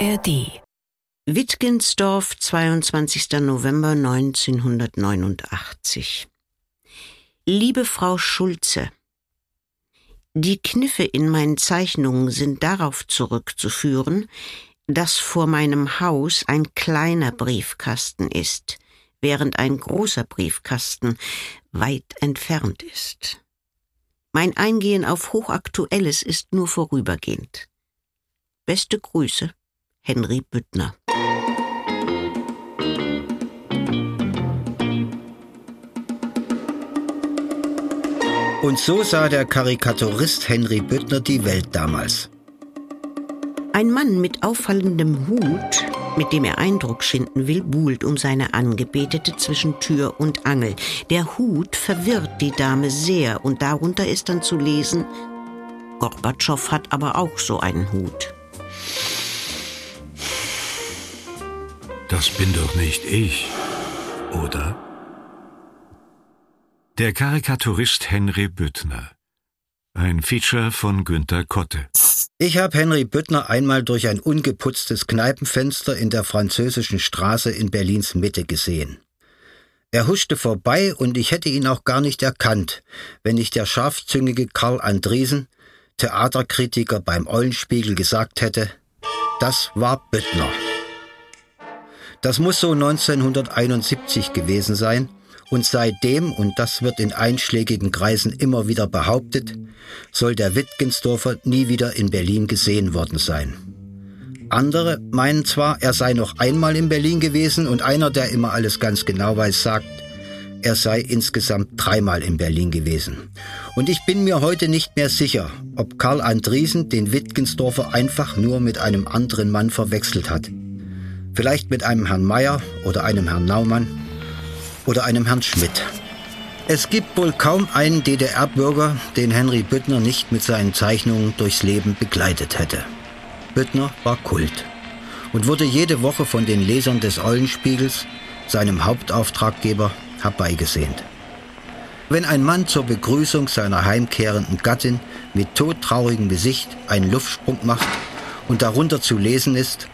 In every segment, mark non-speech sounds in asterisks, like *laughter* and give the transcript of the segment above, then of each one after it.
ARD Wittgensdorf, 22. November 1989 Liebe Frau Schulze, die Kniffe in meinen Zeichnungen sind darauf zurückzuführen, dass vor meinem Haus ein kleiner Briefkasten ist, während ein großer Briefkasten weit entfernt ist. Mein Eingehen auf Hochaktuelles ist nur vorübergehend. Beste Grüße, Henry Büttner. Und so sah der Karikaturist Henry Büttner die Welt damals. Ein Mann mit auffallendem Hut, mit dem er Eindruck schinden will, buhlt um seine Angebetete zwischen Tür und Angel. Der Hut verwirrt die Dame sehr und darunter ist dann zu lesen, Gorbatschow hat aber auch so einen Hut. Das bin doch nicht ich, oder? Der Karikaturist Henry Büttner. Ein Feature von Günter Kotte. Ich habe Henry Büttner einmal durch ein ungeputztes Kneipenfenster in der französischen Straße in Berlins Mitte gesehen. Er huschte vorbei und ich hätte ihn auch gar nicht erkannt, wenn nicht der scharfzüngige Karl Andriesen, Theaterkritiker beim Eulenspiegel, gesagt hätte, das war Büttner. Das muss so 1971 gewesen sein und seitdem, und das wird in einschlägigen Kreisen immer wieder behauptet, soll der Wittgensdorfer nie wieder in Berlin gesehen worden sein. Andere meinen zwar, er sei noch einmal in Berlin gewesen und einer, der immer alles ganz genau weiß, sagt, er sei insgesamt dreimal in Berlin gewesen. Und ich bin mir heute nicht mehr sicher, ob Karl Andriesen den Wittgensdorfer einfach nur mit einem anderen Mann verwechselt hat. Vielleicht mit einem Herrn Meyer oder einem Herrn Naumann oder einem Herrn Schmidt. Es gibt wohl kaum einen DDR-Bürger, den Henry Büttner nicht mit seinen Zeichnungen durchs Leben begleitet hätte. Büttner war Kult und wurde jede Woche von den Lesern des Eulenspiegels, seinem Hauptauftraggeber, herbeigesehnt. Wenn ein Mann zur Begrüßung seiner heimkehrenden Gattin mit todtraurigem Gesicht einen Luftsprung macht und darunter zu lesen ist,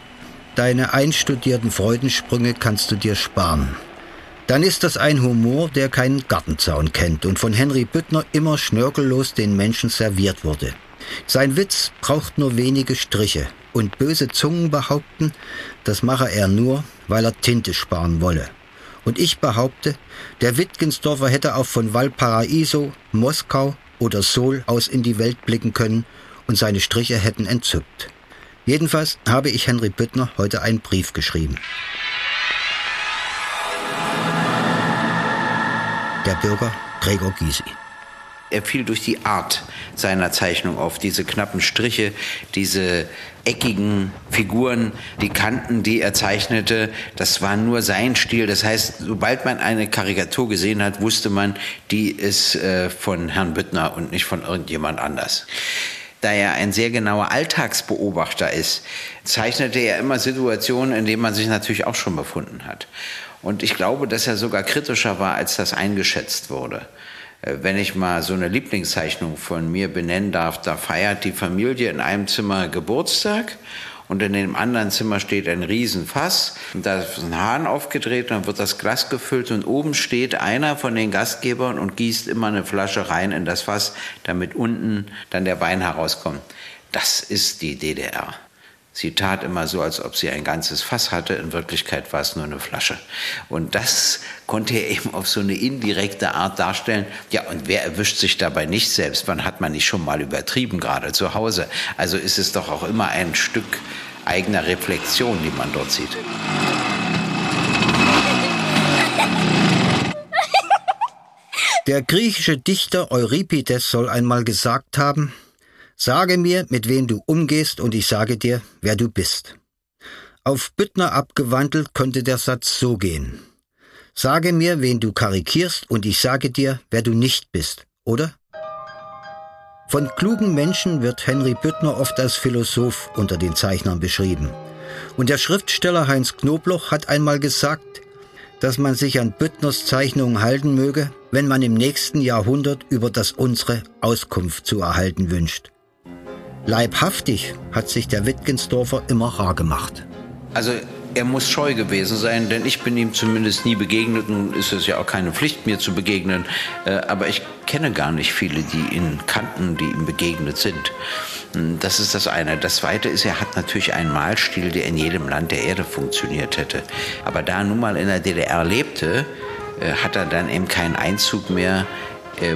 Deine einstudierten Freudensprünge kannst du dir sparen dann ist das ein Humor, der keinen Gartenzaun kennt und von Henry Büttner immer schnörkellos den Menschen serviert wurde. Sein Witz braucht nur wenige Striche und böse Zungen behaupten, das mache er nur, weil er Tinte sparen wolle. Und ich behaupte, der Wittgensdorfer hätte auch von Valparaiso, Moskau oder Seoul aus in die Welt blicken können und seine Striche hätten entzückt. Jedenfalls habe ich Henry Büttner heute einen Brief geschrieben. Der Bürger Gregor Gysi. Er fiel durch die Art seiner Zeichnung auf, diese knappen Striche, diese eckigen Figuren, die Kanten, die er zeichnete, das war nur sein Stil. Das heißt, sobald man eine Karikatur gesehen hat, wusste man, die ist äh, von Herrn Büttner und nicht von irgendjemand anders. Da er ein sehr genauer Alltagsbeobachter ist, zeichnete er immer Situationen, in denen man sich natürlich auch schon befunden hat. Und ich glaube, dass er sogar kritischer war, als das eingeschätzt wurde. Äh, wenn ich mal so eine Lieblingszeichnung von mir benennen darf, da feiert die Familie in einem Zimmer Geburtstag und in dem anderen Zimmer steht ein Riesenfass und da ist ein Hahn aufgedreht, dann wird das Glas gefüllt und oben steht einer von den Gastgebern und gießt immer eine Flasche rein in das Fass, damit unten dann der Wein herauskommt. Das ist die DDR. Sie tat immer so, als ob sie ein ganzes Fass hatte. In Wirklichkeit war es nur eine Flasche. Und das konnte er eben auf so eine indirekte Art darstellen. Ja, und wer erwischt sich dabei nicht selbst? Wann hat man nicht schon mal übertrieben, gerade zu Hause? Also ist es doch auch immer ein Stück eigener Reflexion, die man dort sieht. Der griechische Dichter Euripides soll einmal gesagt haben, Sage mir, mit wem du umgehst, und ich sage dir, wer du bist. Auf Büttner abgewandelt könnte der Satz so gehen. Sage mir, wen du karikierst, und ich sage dir, wer du nicht bist, oder? Von klugen Menschen wird Henry Büttner oft als Philosoph unter den Zeichnern beschrieben. Und der Schriftsteller Heinz Knobloch hat einmal gesagt, dass man sich an Büttners Zeichnungen halten möge, wenn man im nächsten Jahrhundert über das unsere Auskunft zu erhalten wünscht. Leibhaftig hat sich der Wittgensdorfer immer rar gemacht. Also er muss scheu gewesen sein, denn ich bin ihm zumindest nie begegnet. Nun ist es ja auch keine Pflicht, mir zu begegnen. Äh, aber ich kenne gar nicht viele, die ihn kannten, die ihm begegnet sind. Hm, das ist das eine. Das zweite ist, er hat natürlich einen Malstil, der in jedem Land der Erde funktioniert hätte. Aber da er nun mal in der DDR lebte, äh, hat er dann eben keinen Einzug mehr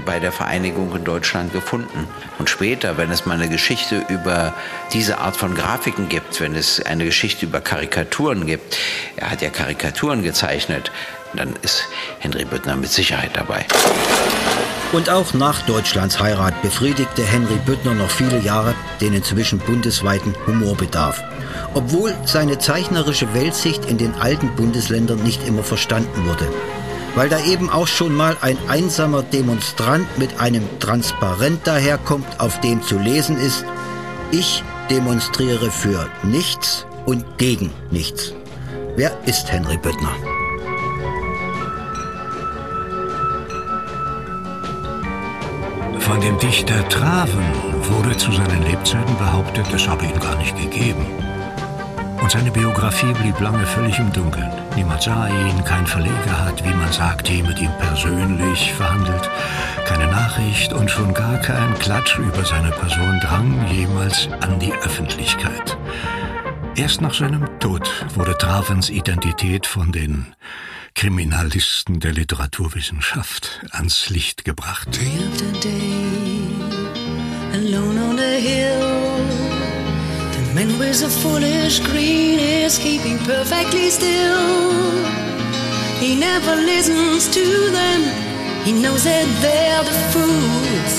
bei der Vereinigung in Deutschland gefunden. Und später, wenn es mal eine Geschichte über diese Art von Grafiken gibt, wenn es eine Geschichte über Karikaturen gibt, er hat ja Karikaturen gezeichnet, dann ist Henry Büttner mit Sicherheit dabei. Und auch nach Deutschlands Heirat befriedigte Henry Büttner noch viele Jahre den inzwischen bundesweiten Humorbedarf. Obwohl seine zeichnerische Weltsicht in den alten Bundesländern nicht immer verstanden wurde weil da eben auch schon mal ein einsamer Demonstrant mit einem Transparent daherkommt, auf dem zu lesen ist, ich demonstriere für nichts und gegen nichts. Wer ist Henry Büttner? Von dem Dichter Traven wurde zu seinen Lebzeiten behauptet, es habe ihn gar nicht gegeben. Und seine Biografie blieb lange völlig im Dunkeln. Niemand sah ihn, kein Verleger hat, wie man sagt, je mit ihm persönlich verhandelt. Keine Nachricht und schon gar kein Klatsch über seine Person drang jemals an die Öffentlichkeit. Erst nach seinem Tod wurde Travens Identität von den Kriminalisten der Literaturwissenschaft ans Licht gebracht. Alone on the hill. Wears a foolish green is keeping perfectly still. He never listens to them. He knows that they're the fools.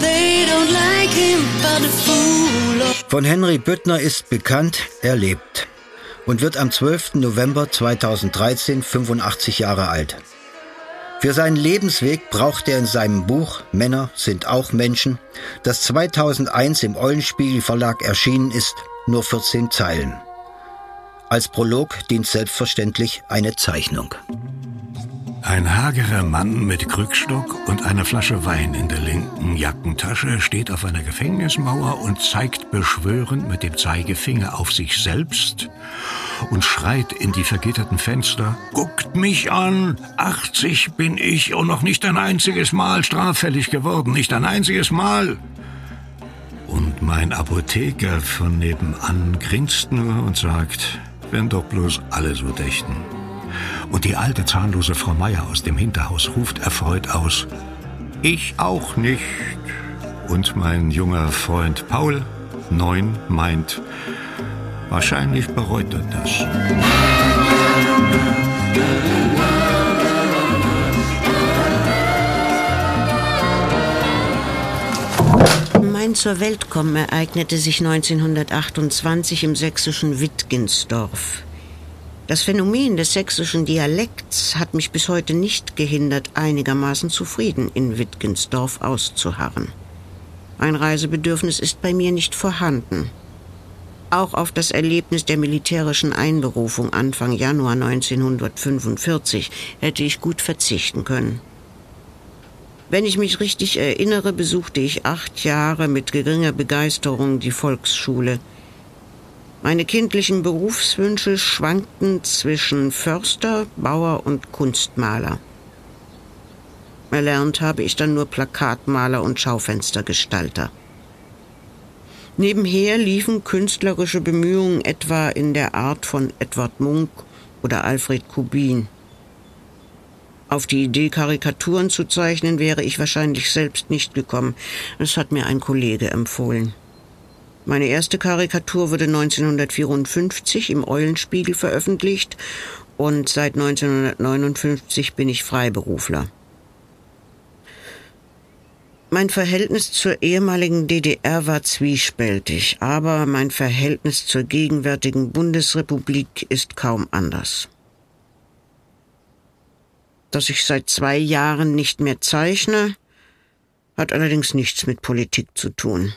They don't like him, but the fool. Von Henry Büttner ist bekannt, er lebt und wird am 12. November 2013 85 Jahre alt. Für seinen Lebensweg braucht er in seinem Buch Männer sind auch Menschen, das 2001 im Eulenspiegel Verlag erschienen ist, nur 14 Zeilen. Als Prolog dient selbstverständlich eine Zeichnung. Ein hagerer Mann mit Krückstock und einer Flasche Wein in der linken Jackentasche steht auf einer Gefängnismauer und zeigt beschwörend mit dem Zeigefinger auf sich selbst und schreit in die vergitterten Fenster, Guckt mich an, 80 bin ich und noch nicht ein einziges Mal straffällig geworden, nicht ein einziges Mal. Und mein Apotheker von nebenan grinst nur und sagt, wenn doch bloß alle so dächten. Und die alte zahnlose Frau Meier aus dem Hinterhaus ruft erfreut aus, ich auch nicht. Und mein junger Freund Paul, neun, meint, wahrscheinlich bereut er das. Mein zur Welt kommen ereignete sich 1928 im sächsischen Wittgensdorf. Das Phänomen des sächsischen Dialekts hat mich bis heute nicht gehindert, einigermaßen zufrieden in Wittgensdorf auszuharren. Ein Reisebedürfnis ist bei mir nicht vorhanden. Auch auf das Erlebnis der militärischen Einberufung Anfang Januar 1945 hätte ich gut verzichten können. Wenn ich mich richtig erinnere, besuchte ich acht Jahre mit geringer Begeisterung die Volksschule – meine kindlichen Berufswünsche schwankten zwischen Förster, Bauer und Kunstmaler. Erlernt habe ich dann nur Plakatmaler und Schaufenstergestalter. Nebenher liefen künstlerische Bemühungen etwa in der Art von Edward Munk oder Alfred Kubin. Auf die Idee, Karikaturen zu zeichnen, wäre ich wahrscheinlich selbst nicht gekommen. Das hat mir ein Kollege empfohlen. Meine erste Karikatur wurde 1954 im Eulenspiegel veröffentlicht und seit 1959 bin ich Freiberufler. Mein Verhältnis zur ehemaligen DDR war zwiespältig, aber mein Verhältnis zur gegenwärtigen Bundesrepublik ist kaum anders. Dass ich seit zwei Jahren nicht mehr zeichne, hat allerdings nichts mit Politik zu tun.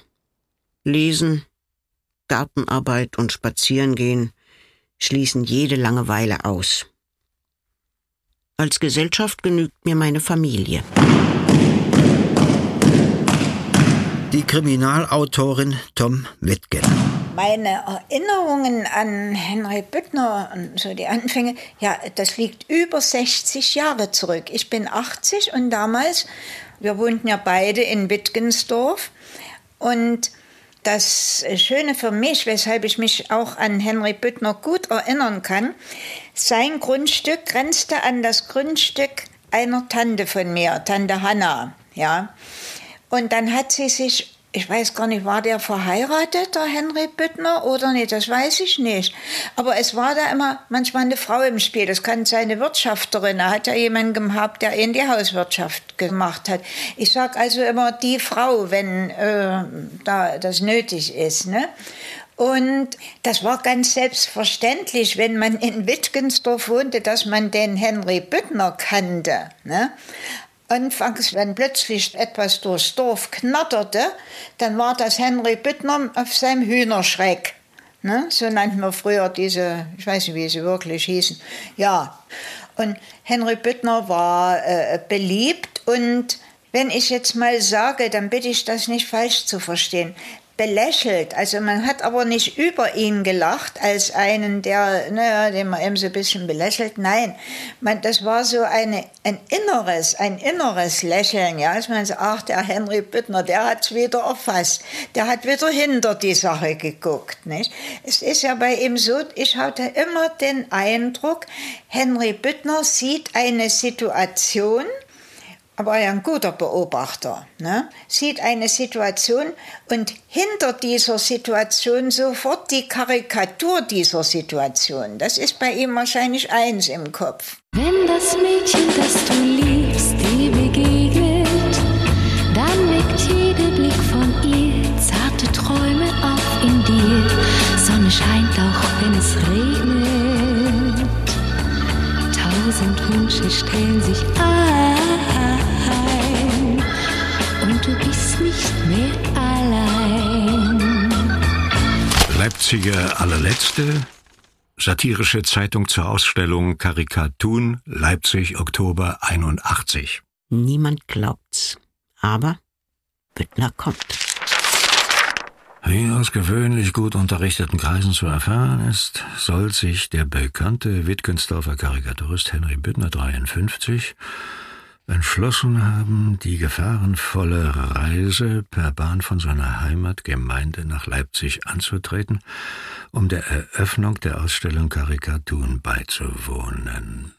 Lesen, Gartenarbeit und Spazierengehen schließen jede Langeweile aus. Als Gesellschaft genügt mir meine Familie. Die Kriminalautorin Tom Wittgen. Meine Erinnerungen an Henry Büttner und so die Anfänge, ja, das liegt über 60 Jahre zurück. Ich bin 80 und damals, wir wohnten ja beide in Wittgensdorf und das Schöne für mich, weshalb ich mich auch an Henry Büttner gut erinnern kann, sein Grundstück grenzte an das Grundstück einer Tante von mir, Tante Hanna, ja. Und dann hat sie sich, ich weiß gar nicht, war der verheiratet, der Henry Büttner, oder nicht, das weiß ich nicht. Aber es war da immer manchmal eine Frau im Spiel. Das kann seine Wirtschafterin. Er hat ja jemanden gehabt, der ihn die Hauswirtschaft gemacht hat. Ich sage also immer die Frau, wenn äh, da das nötig ist. Ne? Und das war ganz selbstverständlich, wenn man in Wittgensdorf wohnte, dass man den Henry Büttner kannte. Ne? Anfangs, wenn plötzlich etwas durchs Dorf knatterte, dann war das Henry Büttner auf seinem Hühnerschreck. Ne? So nannten wir früher diese, ich weiß nicht, wie sie wirklich hießen. Ja, und Henry Büttner war äh, beliebt und wenn ich jetzt mal sage, dann bitte ich das nicht falsch zu verstehen belächelt. Also man hat aber nicht über ihn gelacht als einen, der, naja, den man eben so ein bisschen belächelt. Nein, man, das war so eine, ein inneres, ein inneres Lächeln. Ja, als man sagt, ach, der Henry Büttner, der hat es wieder erfasst. Der hat wieder hinter die Sache geguckt. Nicht? Es ist ja bei ihm so, ich hatte immer den Eindruck, Henry Büttner sieht eine Situation, aber er ein guter Beobachter, ne? sieht eine Situation und hinter dieser Situation sofort die Karikatur dieser Situation. Das ist bei ihm wahrscheinlich eins im Kopf. Wenn das Mädchen, das du liebst, 80er allerletzte Satirische Zeitung zur Ausstellung Karikatun Leipzig Oktober 81. Niemand glaubt's, aber Büttner kommt. Wie aus gewöhnlich gut unterrichteten Kreisen zu erfahren ist, soll sich der bekannte Wittgensdorfer Karikaturist Henry Büttner 53 entschlossen haben, die gefahrenvolle Reise per Bahn von seiner Heimatgemeinde nach Leipzig anzutreten, um der Eröffnung der Ausstellung Karikaturen beizuwohnen.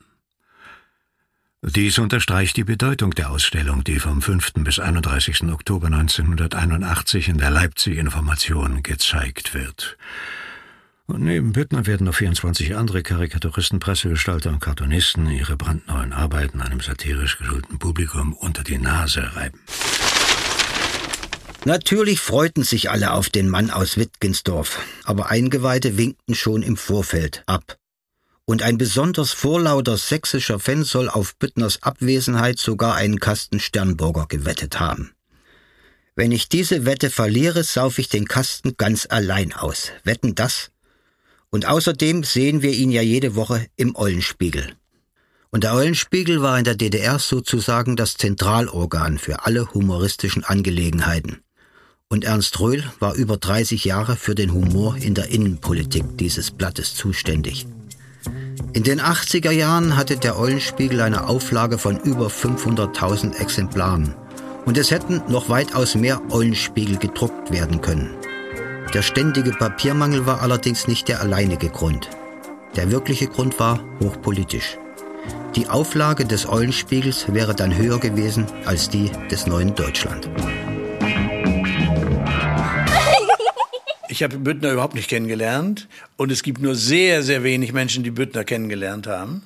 Dies unterstreicht die Bedeutung der Ausstellung, die vom 5. bis 31. Oktober 1981 in der Leipzig Information gezeigt wird. Und neben Büttner werden noch 24 andere Karikaturisten, Pressegestalter und Cartoonisten ihre brandneuen Arbeiten einem satirisch geschulten Publikum unter die Nase reiben. Natürlich freuten sich alle auf den Mann aus Wittgensdorf, aber Eingeweihte winkten schon im Vorfeld ab. Und ein besonders vorlauter sächsischer Fan soll auf Büttners Abwesenheit sogar einen Kasten Sternburger gewettet haben. Wenn ich diese Wette verliere, sauf ich den Kasten ganz allein aus. Wetten das? Und außerdem sehen wir ihn ja jede Woche im Eulenspiegel. Und der Eulenspiegel war in der DDR sozusagen das Zentralorgan für alle humoristischen Angelegenheiten. Und Ernst Röhl war über 30 Jahre für den Humor in der Innenpolitik dieses Blattes zuständig. In den 80er Jahren hatte der Eulenspiegel eine Auflage von über 500.000 Exemplaren. Und es hätten noch weitaus mehr Eulenspiegel gedruckt werden können. Der ständige Papiermangel war allerdings nicht der alleinige Grund. Der wirkliche Grund war hochpolitisch. Die Auflage des Eulenspiegels wäre dann höher gewesen als die des neuen Deutschland. Ich habe Büttner überhaupt nicht kennengelernt und es gibt nur sehr, sehr wenig Menschen, die Büttner kennengelernt haben.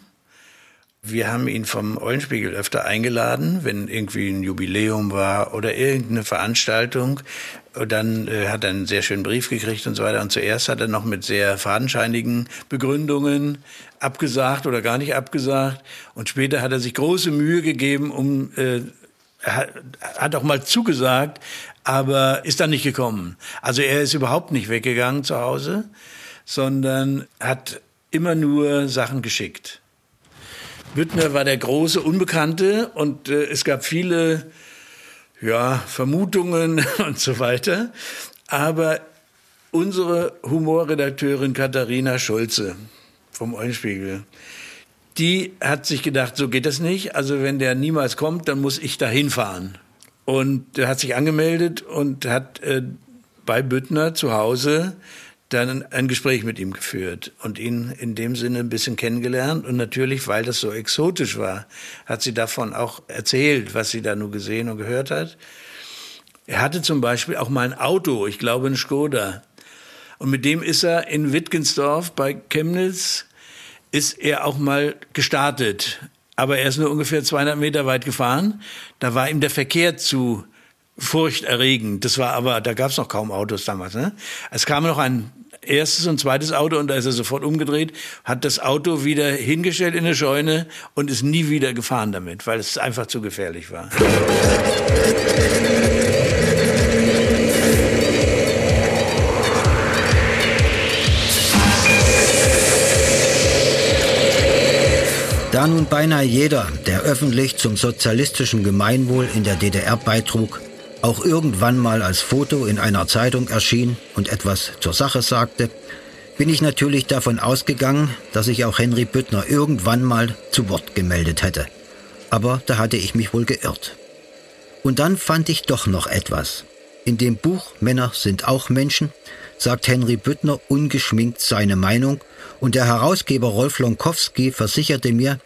Wir haben ihn vom Eulenspiegel öfter eingeladen, wenn irgendwie ein Jubiläum war oder irgendeine Veranstaltung. Und dann äh, hat er einen sehr schönen Brief gekriegt und so weiter. Und zuerst hat er noch mit sehr fadenscheinigen Begründungen abgesagt oder gar nicht abgesagt. Und später hat er sich große Mühe gegeben, um äh, hat, hat auch mal zugesagt, aber ist dann nicht gekommen. Also er ist überhaupt nicht weggegangen zu Hause, sondern hat immer nur Sachen geschickt. Büttner war der große Unbekannte und äh, es gab viele ja, Vermutungen *laughs* und so weiter. Aber unsere Humorredakteurin Katharina Schulze vom Eulenspiegel, die hat sich gedacht, so geht das nicht. Also wenn der niemals kommt, dann muss ich da hinfahren. Und hat sich angemeldet und hat äh, bei Büttner zu Hause dann ein Gespräch mit ihm geführt und ihn in dem Sinne ein bisschen kennengelernt. Und natürlich, weil das so exotisch war, hat sie davon auch erzählt, was sie da nur gesehen und gehört hat. Er hatte zum Beispiel auch mal ein Auto, ich glaube ein Skoda. Und mit dem ist er in Wittgensdorf bei Chemnitz, ist er auch mal gestartet. Aber er ist nur ungefähr 200 Meter weit gefahren. Da war ihm der Verkehr zu furchterregend. Das war aber, da gab es noch kaum Autos damals. Ne? Es kam noch ein erstes und zweites Auto und da ist er sofort umgedreht, hat das Auto wieder hingestellt in eine Scheune und ist nie wieder gefahren damit, weil es einfach zu gefährlich war. Da nun beinahe jeder, der öffentlich zum sozialistischen Gemeinwohl in der DDR beitrug, auch irgendwann mal als Foto in einer Zeitung erschien und etwas zur Sache sagte, bin ich natürlich davon ausgegangen, dass sich auch Henry Büttner irgendwann mal zu Wort gemeldet hätte. Aber da hatte ich mich wohl geirrt. Und dann fand ich doch noch etwas. In dem Buch Männer sind auch Menschen sagt Henry Büttner ungeschminkt seine Meinung und der Herausgeber Rolf Lonkowski versicherte mir,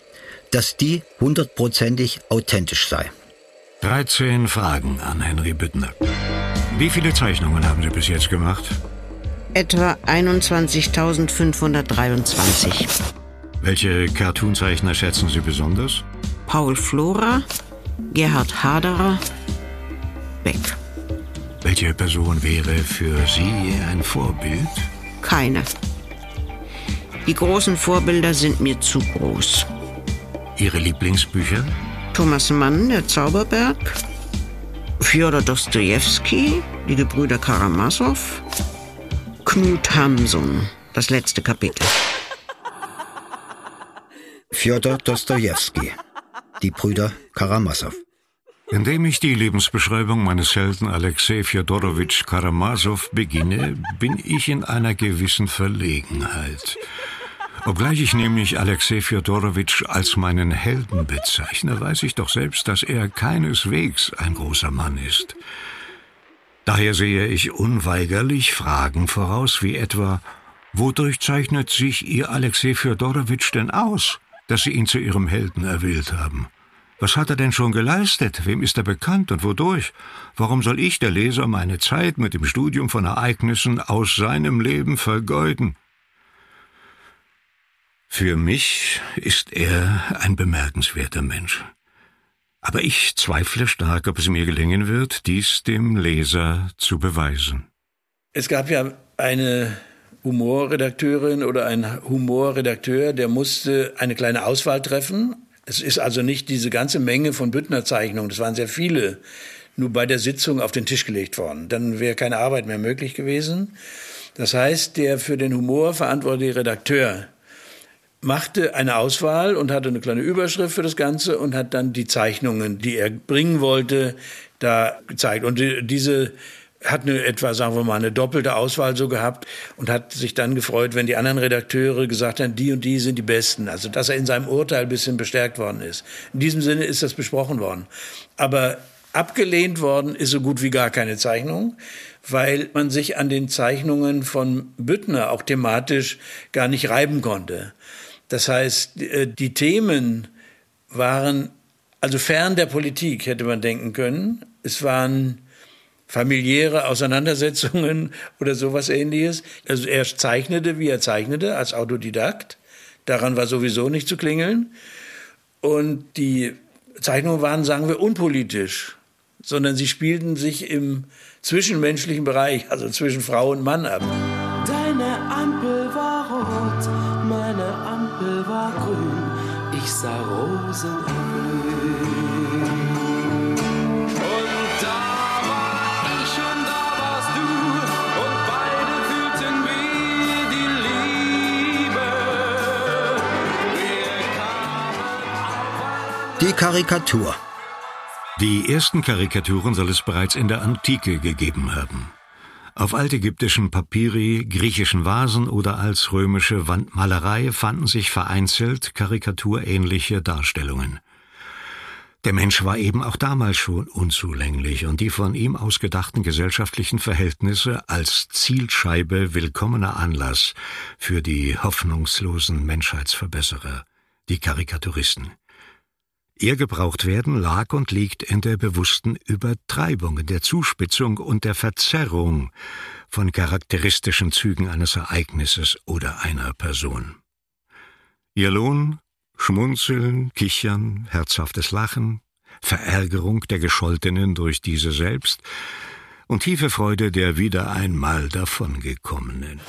dass die hundertprozentig authentisch sei. 13 Fragen an Henry Büttner. Wie viele Zeichnungen haben Sie bis jetzt gemacht? Etwa 21.523. Welche Cartoonzeichner schätzen Sie besonders? Paul Flora, Gerhard Haderer, Beck. Welche Person wäre für Sie ein Vorbild? Keine. Die großen Vorbilder sind mir zu groß. Ihre Lieblingsbücher? Thomas Mann, der Zauberberg, Fjodor Dostojewski, die Gebrüder Karamasow, Knut Hamsun, das letzte Kapitel. Fjodor Dostojewski, die Brüder Karamasow. Indem ich die Lebensbeschreibung meines Helden Alexei Fjodorowitsch Karamasow beginne, bin ich in einer gewissen Verlegenheit. Obgleich ich nämlich Alexei Fjodorowitsch als meinen Helden bezeichne, weiß ich doch selbst, dass er keineswegs ein großer Mann ist. Daher sehe ich unweigerlich Fragen voraus, wie etwa, wodurch zeichnet sich Ihr Alexei Fjodorowitsch denn aus, dass Sie ihn zu Ihrem Helden erwählt haben? Was hat er denn schon geleistet? Wem ist er bekannt und wodurch? Warum soll ich, der Leser, meine Zeit mit dem Studium von Ereignissen aus seinem Leben vergeuden? Für mich ist er ein bemerkenswerter Mensch. Aber ich zweifle stark, ob es mir gelingen wird, dies dem Leser zu beweisen. Es gab ja eine Humorredakteurin oder ein Humorredakteur, der musste eine kleine Auswahl treffen. Es ist also nicht diese ganze Menge von Büttner-Zeichnungen, das waren sehr viele, nur bei der Sitzung auf den Tisch gelegt worden. Dann wäre keine Arbeit mehr möglich gewesen. Das heißt, der für den Humor verantwortliche Redakteur machte eine Auswahl und hatte eine kleine Überschrift für das Ganze und hat dann die Zeichnungen, die er bringen wollte, da gezeigt. Und diese hat eine etwa, sagen wir mal, eine doppelte Auswahl so gehabt und hat sich dann gefreut, wenn die anderen Redakteure gesagt haben, die und die sind die Besten. Also, dass er in seinem Urteil ein bisschen bestärkt worden ist. In diesem Sinne ist das besprochen worden. Aber abgelehnt worden ist so gut wie gar keine Zeichnung, weil man sich an den Zeichnungen von Büttner auch thematisch gar nicht reiben konnte. Das heißt, äh, die Themen waren also fern der Politik, hätte man denken können. Es waren familiäre Auseinandersetzungen *laughs* oder sowas ähnliches. Also er zeichnete, wie er zeichnete, als Autodidakt. Daran war sowieso nicht zu klingeln. Und die Zeichnungen waren, sagen wir, unpolitisch, sondern sie spielten sich im zwischenmenschlichen Bereich, also zwischen Frau und Mann ab. Karikatur. Die ersten Karikaturen soll es bereits in der Antike gegeben haben. Auf altägyptischen Papyri, griechischen Vasen oder als römische Wandmalerei fanden sich vereinzelt karikaturähnliche Darstellungen. Der Mensch war eben auch damals schon unzulänglich und die von ihm ausgedachten gesellschaftlichen Verhältnisse als Zielscheibe willkommener Anlass für die hoffnungslosen Menschheitsverbesserer, die Karikaturisten. Ihr Gebrauchtwerden lag und liegt in der bewussten Übertreibung, in der Zuspitzung und der Verzerrung von charakteristischen Zügen eines Ereignisses oder einer Person. Ihr Lohn Schmunzeln, Kichern, herzhaftes Lachen, Verärgerung der Gescholtenen durch diese selbst und tiefe Freude der wieder einmal davongekommenen.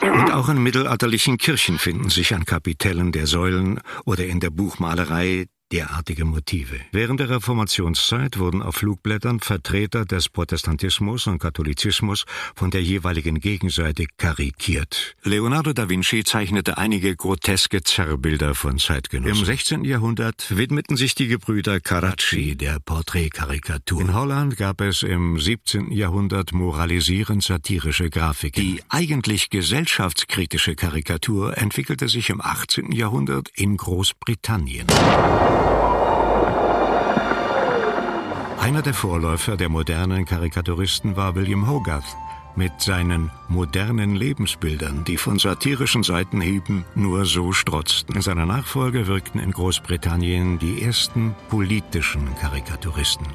Und auch in mittelalterlichen Kirchen finden sich an Kapitellen der Säulen oder in der Buchmalerei derartige Motive. Während der Reformationszeit wurden auf Flugblättern Vertreter des Protestantismus und Katholizismus von der jeweiligen Gegenseite karikiert. Leonardo da Vinci zeichnete einige groteske Zerrbilder von Zeitgenossen. Im 16. Jahrhundert widmeten sich die Gebrüder Carracci der Porträtkarikatur. In Holland gab es im 17. Jahrhundert moralisierend satirische Grafiken. Die eigentlich gesellschaftskritische Karikatur entwickelte sich im 18. Jahrhundert in Großbritannien. Einer der Vorläufer der modernen Karikaturisten war William Hogarth mit seinen modernen Lebensbildern, die von satirischen Seitenhieben nur so strotzten. In seiner Nachfolge wirkten in Großbritannien die ersten politischen Karikaturisten,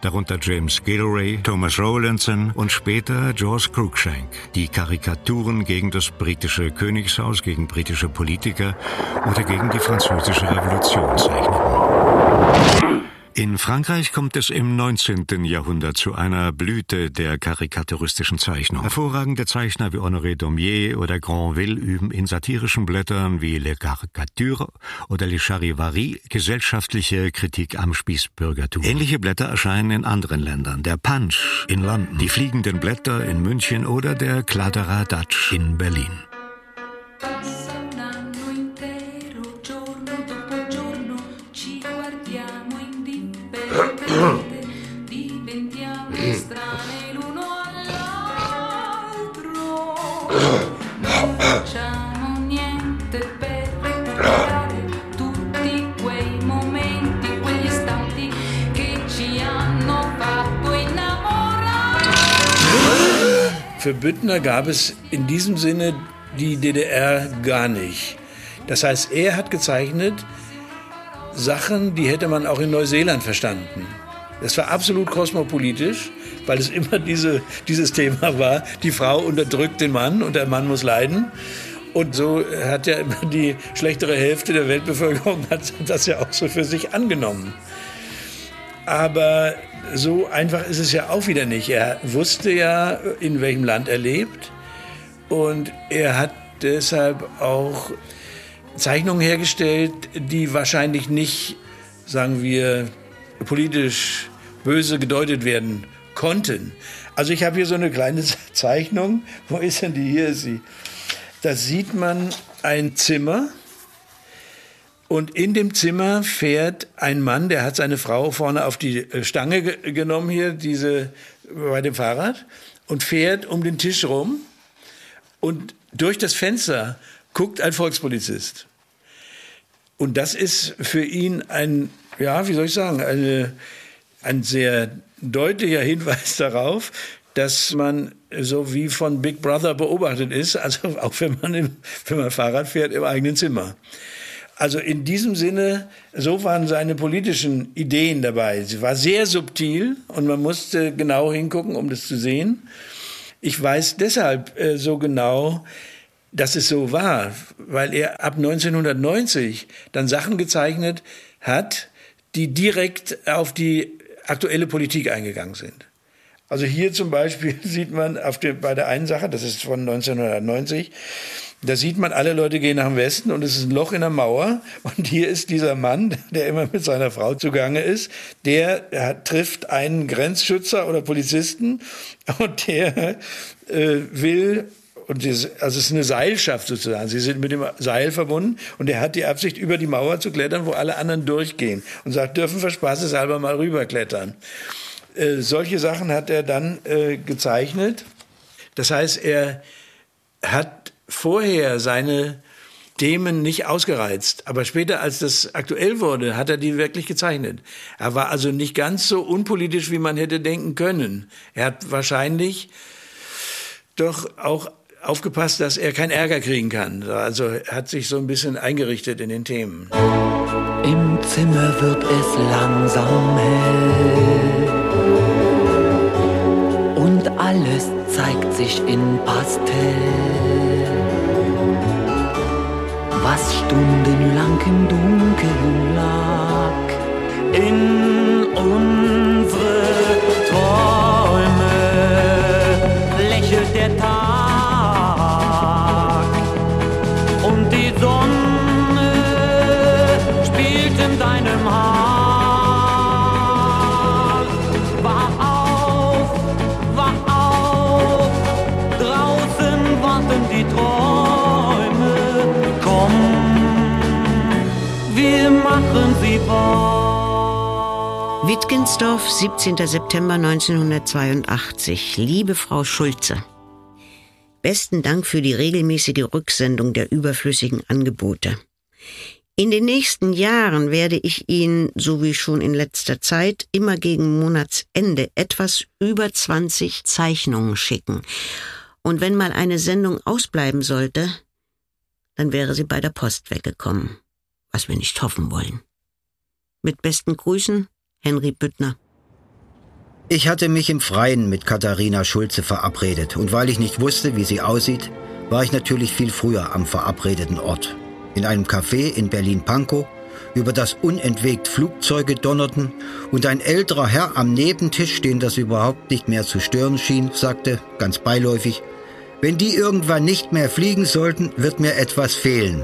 darunter James Gilray, Thomas Rowlandson und später George Cruikshank, die Karikaturen gegen das britische Königshaus, gegen britische Politiker oder gegen die französische Revolution zeichneten. In Frankreich kommt es im 19. Jahrhundert zu einer Blüte der karikaturistischen Zeichnung. Hervorragende Zeichner wie Honoré Daumier oder Granville üben in satirischen Blättern wie Les Caricatures oder Les Charivari gesellschaftliche Kritik am Spießbürgertum. Ähnliche Blätter erscheinen in anderen Ländern. Der Punch in London, die Fliegenden Blätter in München oder der Kladderadatsch in Berlin. Für Büttner gab es in diesem Sinne die DDR gar nicht. Das heißt, er hat gezeichnet Sachen, die hätte man auch in Neuseeland verstanden. Das war absolut kosmopolitisch, weil es *laughs* immer diese, dieses Thema war, die Frau unterdrückt den Mann und der Mann muss leiden. Und so hat ja immer die schlechtere Hälfte der Weltbevölkerung *laughs* hat das ja auch so für sich angenommen. Aber so einfach ist es ja auch wieder nicht. Er wusste ja, in welchem Land er lebt. Und er hat deshalb auch Zeichnungen hergestellt, die wahrscheinlich nicht, sagen wir, politisch böse gedeutet werden konnten. Also ich habe hier so eine kleine *laughs* Zeichnung. Wo ist denn die? Hier ist sie. Da sieht man ein Zimmer. Und in dem Zimmer fährt ein Mann, der hat seine Frau vorne auf die äh, Stange ge genommen hier, diese bei dem Fahrrad, und fährt um den Tisch rum. Und durch das Fenster guckt ein Volkspolizist. Und das ist für ihn ein, ja, wie soll ich sagen, eine, ein sehr deutlicher Hinweis darauf, dass man so wie von Big Brother beobachtet ist, also *laughs* auch wenn man, im, wenn man Fahrrad fährt, im eigenen Zimmer. Also in diesem Sinne, so waren seine politischen Ideen dabei. Sie war sehr subtil und man musste genau hingucken, um das zu sehen. Ich weiß deshalb äh, so genau, dass es so war, weil er ab 1990 dann Sachen gezeichnet hat, die direkt auf die aktuelle Politik eingegangen sind. Also hier zum Beispiel *laughs* sieht man auf der, bei der einen Sache, das ist von 1990, da sieht man, alle Leute gehen nach dem Westen und es ist ein Loch in der Mauer. Und hier ist dieser Mann, *laughs* der immer mit seiner Frau zugange ist, der, der trifft einen Grenzschützer oder Polizisten *laughs* und der äh, will Und das, also es ist eine Seilschaft sozusagen. Sie sind mit dem Seil verbunden und er hat die Absicht, über die Mauer zu klettern, wo alle anderen durchgehen. Und sagt, dürfen wir spaßeshalber mal rüberklettern. Äh, solche Sachen hat er dann äh, gezeichnet. Das heißt, er hat vorher seine Themen nicht ausgereizt. Aber später, als das aktuell wurde, hat er die wirklich gezeichnet. Er war also nicht ganz so unpolitisch, wie man hätte denken können. Er hat wahrscheinlich doch auch aufgepasst, dass er keinen Ärger kriegen kann. Also hat sich so ein bisschen eingerichtet in den Themen. Im Zimmer wird es langsam hell und alles zeigt sich in Pastell. Was stundenlang im Dunkeln lag, in Wittgensdorf, 17. September 1982. Liebe Frau Schulze. Besten Dank für die regelmäßige Rücksendung der überflüssigen Angebote. In den nächsten Jahren werde ich Ihnen, so wie schon in letzter Zeit, immer gegen Monatsende etwas über 20 Zeichnungen schicken. Und wenn mal eine Sendung ausbleiben sollte, dann wäre sie bei der Post weggekommen, was wir nicht hoffen wollen. Mit besten Grüßen, Henry Büttner. Ich hatte mich im Freien mit Katharina Schulze verabredet und weil ich nicht wusste, wie sie aussieht, war ich natürlich viel früher am verabredeten Ort. In einem Café in Berlin-Pankow, über das unentwegt Flugzeuge donnerten und ein älterer Herr am Nebentisch, den das überhaupt nicht mehr zu stören schien, sagte, ganz beiläufig, wenn die irgendwann nicht mehr fliegen sollten, wird mir etwas fehlen.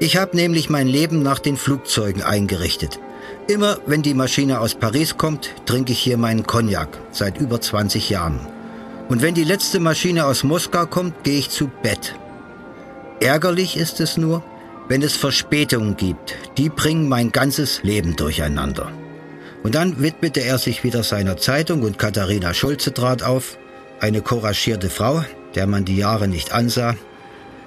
Ich habe nämlich mein Leben nach den Flugzeugen eingerichtet. Immer wenn die Maschine aus Paris kommt, trinke ich hier meinen Cognac, seit über 20 Jahren. Und wenn die letzte Maschine aus Moskau kommt, gehe ich zu Bett. Ärgerlich ist es nur, wenn es Verspätungen gibt. Die bringen mein ganzes Leben durcheinander. Und dann widmete er sich wieder seiner Zeitung und Katharina Schulze trat auf, eine couragierte Frau, der man die Jahre nicht ansah.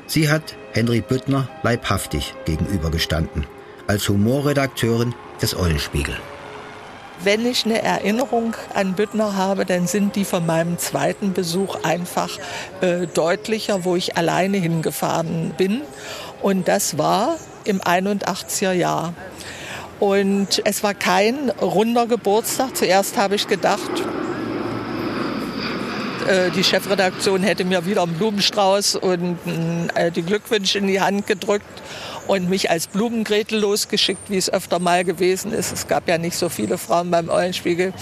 Sie hat Henry Büttner leibhaftig gegenübergestanden, als Humorredakteurin des Eulenspiegel. Wenn ich eine Erinnerung an Büttner habe, dann sind die von meinem zweiten Besuch einfach äh, deutlicher, wo ich alleine hingefahren bin. Und das war im 81er Jahr. Und es war kein runder Geburtstag. Zuerst habe ich gedacht, äh, die Chefredaktion hätte mir wieder einen Blumenstrauß und äh, die Glückwünsche in die Hand gedrückt und mich als Blumengretel losgeschickt, wie es öfter mal gewesen ist. Es gab ja nicht so viele Frauen beim Eulenspiegel.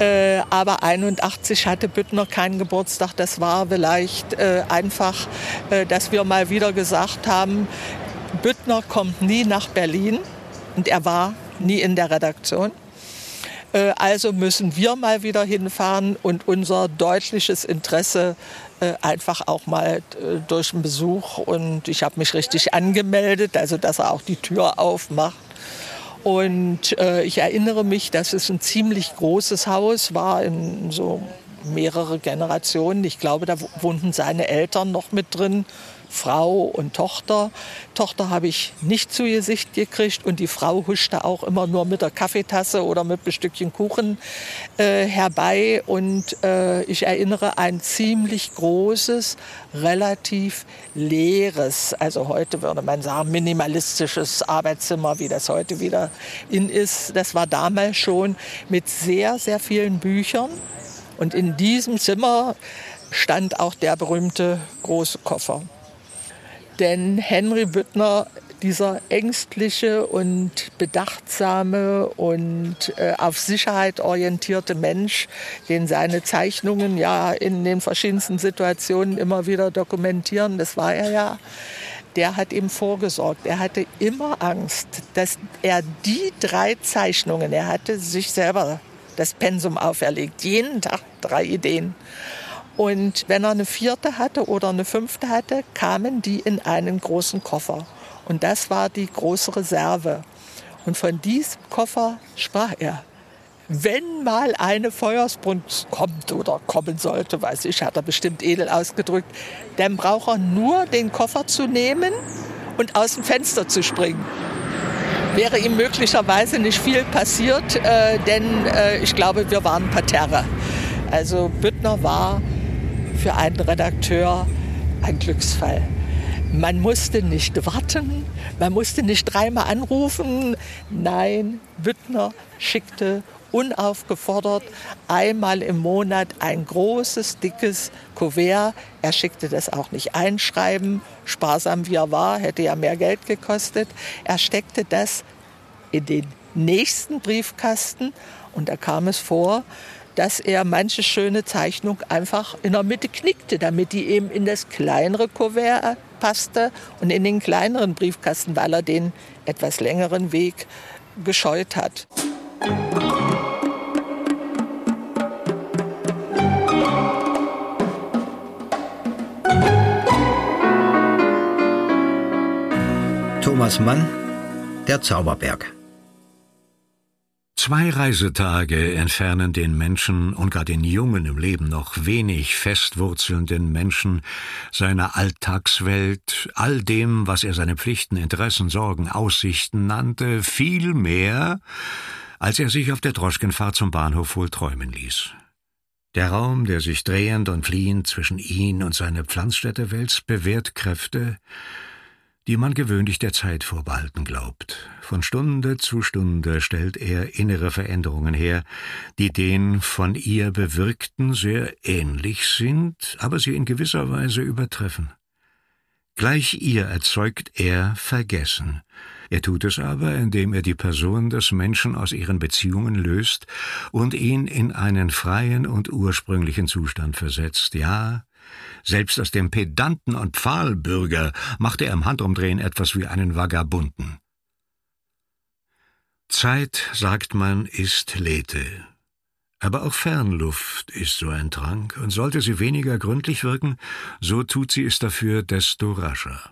Äh, aber 81 hatte Büttner keinen Geburtstag. Das war vielleicht äh, einfach, äh, dass wir mal wieder gesagt haben, Büttner kommt nie nach Berlin und er war nie in der Redaktion. Äh, Also müssen wir mal wieder hinfahren und unser deutliches Interesse äh, einfach auch mal äh, durch einen Besuch. Und ich habe mich richtig angemeldet, also dass er auch die Tür aufmacht. Und ich erinnere mich, dass es ein ziemlich großes Haus war, in so mehrere Generationen. Ich glaube, da wohnten seine Eltern noch mit drin. Frau und Tochter. Tochter habe ich nicht zu Gesicht gekriegt und die Frau huschte auch immer nur mit der Kaffeetasse oder mit einem Stückchen Kuchen äh, herbei. Und äh, ich erinnere ein ziemlich großes, relativ leeres, also heute würde man sagen minimalistisches Arbeitszimmer, wie das heute wieder in ist. Das war damals schon mit sehr, sehr vielen Büchern. Und in diesem Zimmer stand auch der berühmte große Koffer. Denn Henry Büttner, dieser ängstliche und bedachtsame und äh, auf Sicherheit orientierte Mensch, den seine Zeichnungen ja in den verschiedensten Situationen immer wieder dokumentieren, das war er ja, der hat ihm vorgesorgt. Er hatte immer Angst, dass er die drei Zeichnungen, er hatte sich selber das Pensum auferlegt, jeden Tag drei Ideen. Und wenn er eine vierte hatte oder eine fünfte hatte, kamen die in einen großen Koffer. Und das war die große Reserve. Und von diesem Koffer sprach er. Wenn mal eine Feuersbrunst kommt oder kommen sollte, weiß ich, hat er bestimmt edel ausgedrückt, dann braucht er nur den Koffer zu nehmen und aus dem Fenster zu springen. Wäre ihm möglicherweise nicht viel passiert, äh, denn äh, ich glaube, wir waren Parterre. Also Büttner war für einen Redakteur ein Glücksfall. Man musste nicht warten, man musste nicht dreimal anrufen. Nein, Büttner schickte unaufgefordert einmal im Monat ein großes, dickes Kuvert. Er schickte das auch nicht einschreiben, sparsam wie er war, hätte ja mehr Geld gekostet. Er steckte das in den nächsten Briefkasten und da kam es vor, dass er manche schöne Zeichnung einfach in der Mitte knickte, damit die eben in das kleinere Kuvert passte und in den kleineren Briefkasten, weil er den etwas längeren Weg gescheut hat. Thomas Mann, Der Zauberberg. Zwei Reisetage entfernen den Menschen und gar den jungen im Leben noch wenig festwurzelnden Menschen seiner Alltagswelt, all dem, was er seine Pflichten, Interessen, Sorgen, Aussichten nannte, viel mehr, als er sich auf der Droschkenfahrt zum Bahnhof wohl träumen ließ. Der Raum, der sich drehend und fliehend zwischen ihn und seine Pflanzstätte wälzt, bewährt Kräfte, die man gewöhnlich der Zeit vorbehalten glaubt. Von Stunde zu Stunde stellt er innere Veränderungen her, die den von ihr bewirkten sehr ähnlich sind, aber sie in gewisser Weise übertreffen. Gleich ihr erzeugt er Vergessen. Er tut es aber, indem er die Person des Menschen aus ihren Beziehungen löst und ihn in einen freien und ursprünglichen Zustand versetzt, ja, selbst aus dem Pedanten und Pfahlbürger machte er im Handumdrehen etwas wie einen Vagabunden. Zeit, sagt man, ist Lethe. Aber auch Fernluft ist so ein Trank, und sollte sie weniger gründlich wirken, so tut sie es dafür desto rascher.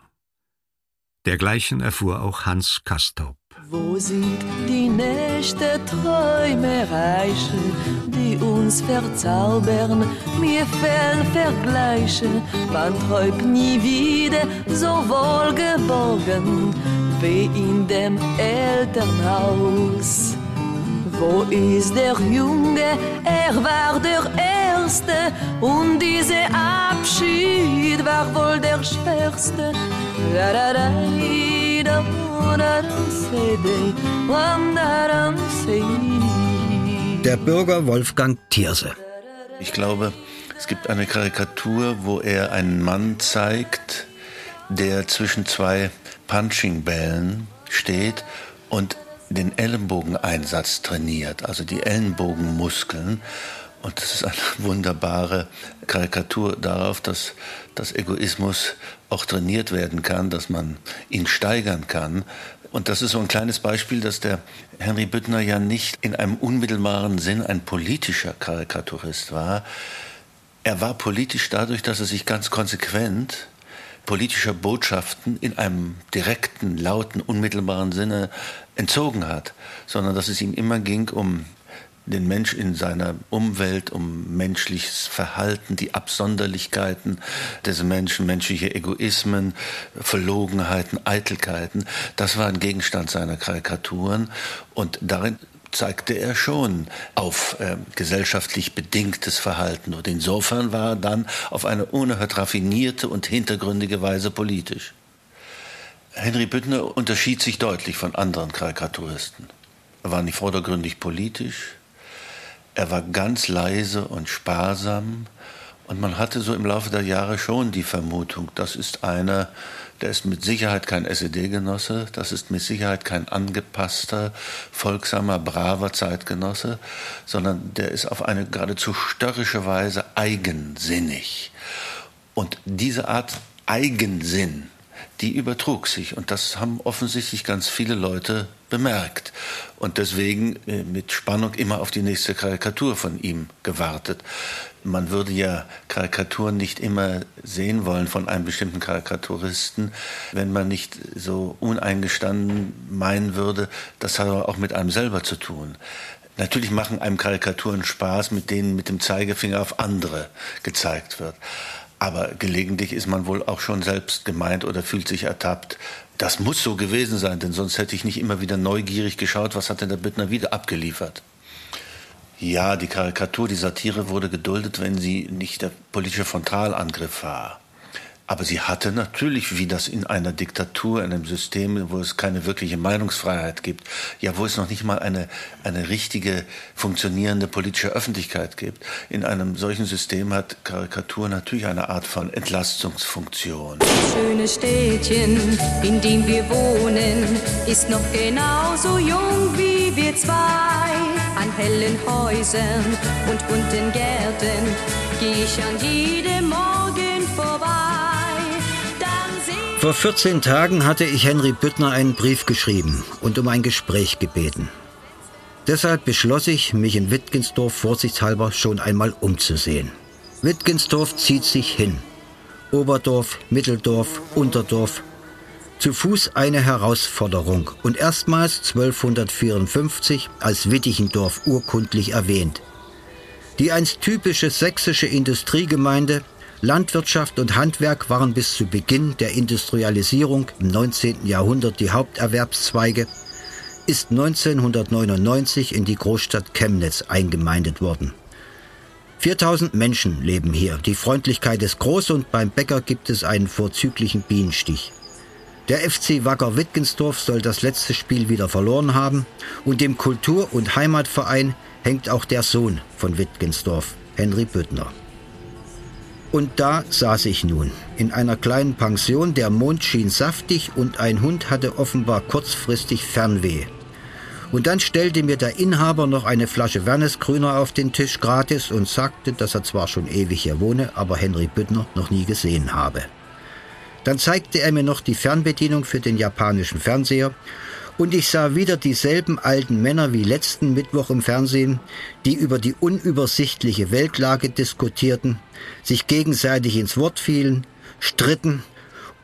Dergleichen erfuhr auch Hans Castorp. Wo sind die nächte Träumereiche, die uns verzaubern? Mir fehlen Vergleiche, man träumt nie wieder so wohlgeborgen wie in dem Elternhaus. Wo ist der Junge? Er war der Erste und dieser Abschied war wohl der schwerste. Der Bürger Wolfgang Thierse. Ich glaube, es gibt eine Karikatur, wo er einen Mann zeigt, der zwischen zwei Punching-Bällen steht und den Ellenbogeneinsatz trainiert, also die Ellenbogenmuskeln. Und das ist eine wunderbare Karikatur darauf, dass, dass Egoismus auch trainiert werden kann, dass man ihn steigern kann. Und das ist so ein kleines Beispiel, dass der Henry Büttner ja nicht in einem unmittelbaren Sinn ein politischer Karikaturist war. Er war politisch dadurch, dass er sich ganz konsequent politischer Botschaften in einem direkten, lauten, unmittelbaren Sinne entzogen hat, sondern dass es ihm immer ging um den Mensch in seiner Umwelt, um menschliches Verhalten, die Absonderlichkeiten des Menschen, menschliche Egoismen, Verlogenheiten, Eitelkeiten. Das war ein Gegenstand seiner Karikaturen und darin zeigte er schon auf äh, gesellschaftlich bedingtes Verhalten. Und insofern war er dann auf eine unerhört raffinierte und hintergründige Weise politisch. Henry Büttner unterschied sich deutlich von anderen Karikaturisten. Er war nicht vordergründig politisch, er war ganz leise und sparsam und man hatte so im Laufe der Jahre schon die Vermutung, das ist einer, der ist mit Sicherheit kein SED-Genosse, das ist mit Sicherheit kein angepasster, folgsamer, braver Zeitgenosse, sondern der ist auf eine geradezu störrische Weise eigensinnig. Und diese Art Eigensinn, die übertrug sich. Und das haben offensichtlich ganz viele Leute bemerkt. Und deswegen äh, mit Spannung immer auf die nächste Karikatur von ihm gewartet. Man würde ja Karikaturen nicht immer sehen wollen von einem bestimmten Karikaturisten, wenn man nicht so uneingestanden meinen würde, das hat auch mit einem selber zu tun. Natürlich machen einem Karikaturen Spaß, mit denen mit dem Zeigefinger auf andere gezeigt wird. Aber gelegentlich ist man wohl auch schon selbst gemeint oder fühlt sich ertappt. Das muss so gewesen sein, denn sonst hätte ich nicht immer wieder neugierig geschaut, was hat denn der Bittner wieder abgeliefert. Ja, die Karikatur, die Satire wurde geduldet, wenn sie nicht der politische Frontalangriff war. Aber sie hatte natürlich, wie das in einer Diktatur, in einem System, wo es keine wirkliche Meinungsfreiheit gibt, ja, wo es noch nicht mal eine, eine richtige, funktionierende politische Öffentlichkeit gibt, in einem solchen System hat Karikatur natürlich eine Art von Entlastungsfunktion. Schönes Städtchen, in dem wir wohnen, ist noch genauso jung wie wir zwei. An hellen Häusern und bunten Gärten gehe ich an jedem Morgen vorbei. Vor 14 Tagen hatte ich Henry Büttner einen Brief geschrieben und um ein Gespräch gebeten. Deshalb beschloss ich, mich in Wittgensdorf vorsichtshalber schon einmal umzusehen. Wittgensdorf zieht sich hin. Oberdorf, Mitteldorf, Unterdorf. Zu Fuß eine Herausforderung und erstmals 1254 als Wittichendorf urkundlich erwähnt. Die einst typische sächsische Industriegemeinde, Landwirtschaft und Handwerk waren bis zu Beginn der Industrialisierung im 19. Jahrhundert die Haupterwerbszweige, ist 1999 in die Großstadt Chemnitz eingemeindet worden. 4000 Menschen leben hier. Die Freundlichkeit ist groß und beim Bäcker gibt es einen vorzüglichen Bienenstich. Der FC Wacker Wittgensdorf soll das letzte Spiel wieder verloren haben und dem Kultur- und Heimatverein hängt auch der Sohn von Wittgensdorf, Henry Büttner. Und da saß ich nun, in einer kleinen Pension, der Mond schien saftig und ein Hund hatte offenbar kurzfristig Fernweh. Und dann stellte mir der Inhaber noch eine Flasche Wernesgrüner auf den Tisch gratis und sagte, dass er zwar schon ewig hier wohne, aber Henry Büttner noch nie gesehen habe. Dann zeigte er mir noch die Fernbedienung für den japanischen Fernseher und ich sah wieder dieselben alten Männer wie letzten Mittwoch im Fernsehen, die über die unübersichtliche Weltlage diskutierten, sich gegenseitig ins Wort fielen, stritten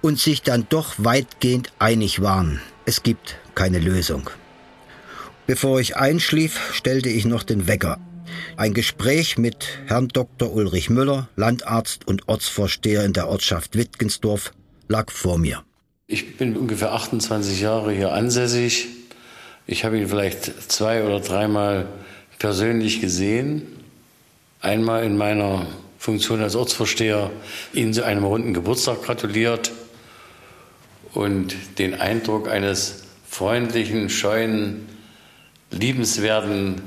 und sich dann doch weitgehend einig waren. Es gibt keine Lösung. Bevor ich einschlief, stellte ich noch den Wecker. Ein Gespräch mit Herrn Dr. Ulrich Müller, Landarzt und Ortsvorsteher in der Ortschaft Wittgensdorf, lag vor mir. Ich bin ungefähr 28 Jahre hier ansässig. Ich habe ihn vielleicht zwei oder dreimal persönlich gesehen. Einmal in meiner Funktion als Ortsvorsteher Ihnen zu einem runden Geburtstag gratuliert und den Eindruck eines freundlichen, scheuen, liebenswerten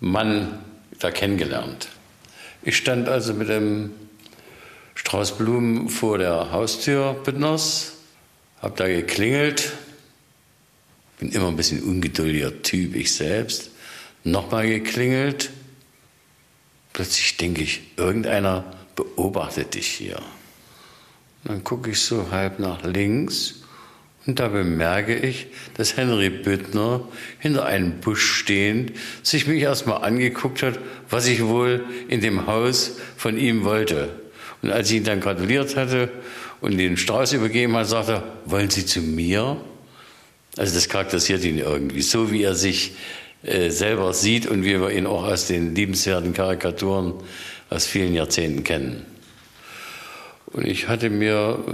Mann da kennengelernt. Ich stand also mit dem Strauß Blumen vor der Haustür Büttners, habe da geklingelt, bin immer ein bisschen ungeduldiger Typ, ich selbst, nochmal geklingelt. Plötzlich denke ich, irgendeiner beobachtet dich hier. Dann gucke ich so halb nach links und da bemerke ich, dass Henry Büttner hinter einem Busch stehend sich mich erstmal angeguckt hat, was ich wohl in dem Haus von ihm wollte. Und als ich ihn dann gratuliert hatte und den Strauß übergeben hat, sagte er, wollen Sie zu mir? Also das charakterisiert ihn irgendwie, so wie er sich äh, selber sieht und wie wir ihn auch aus den liebenswerten Karikaturen aus vielen Jahrzehnten kennen. Und ich hatte mir äh,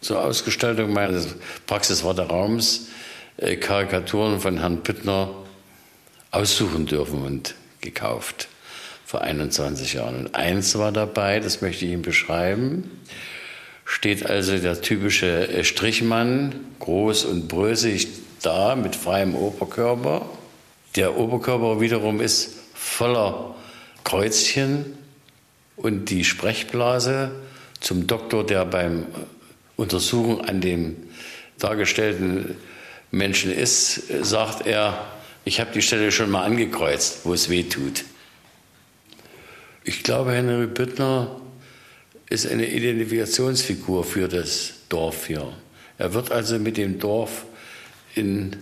zur Ausgestaltung meines Praxiswarteraums äh, Karikaturen von Herrn Püttner aussuchen dürfen und gekauft vor 21 Jahren. Und eins war dabei, das möchte ich Ihnen beschreiben, steht also der typische äh, Strichmann, groß und brösig da mit freiem Oberkörper. Der Oberkörper wiederum ist voller Kreuzchen und die Sprechblase zum Doktor, der beim Untersuchung an dem dargestellten Menschen ist, sagt er, ich habe die Stelle schon mal angekreuzt, wo es weh tut. Ich glaube, Henry Büttner ist eine Identifikationsfigur für das Dorf hier. Er wird also mit dem Dorf in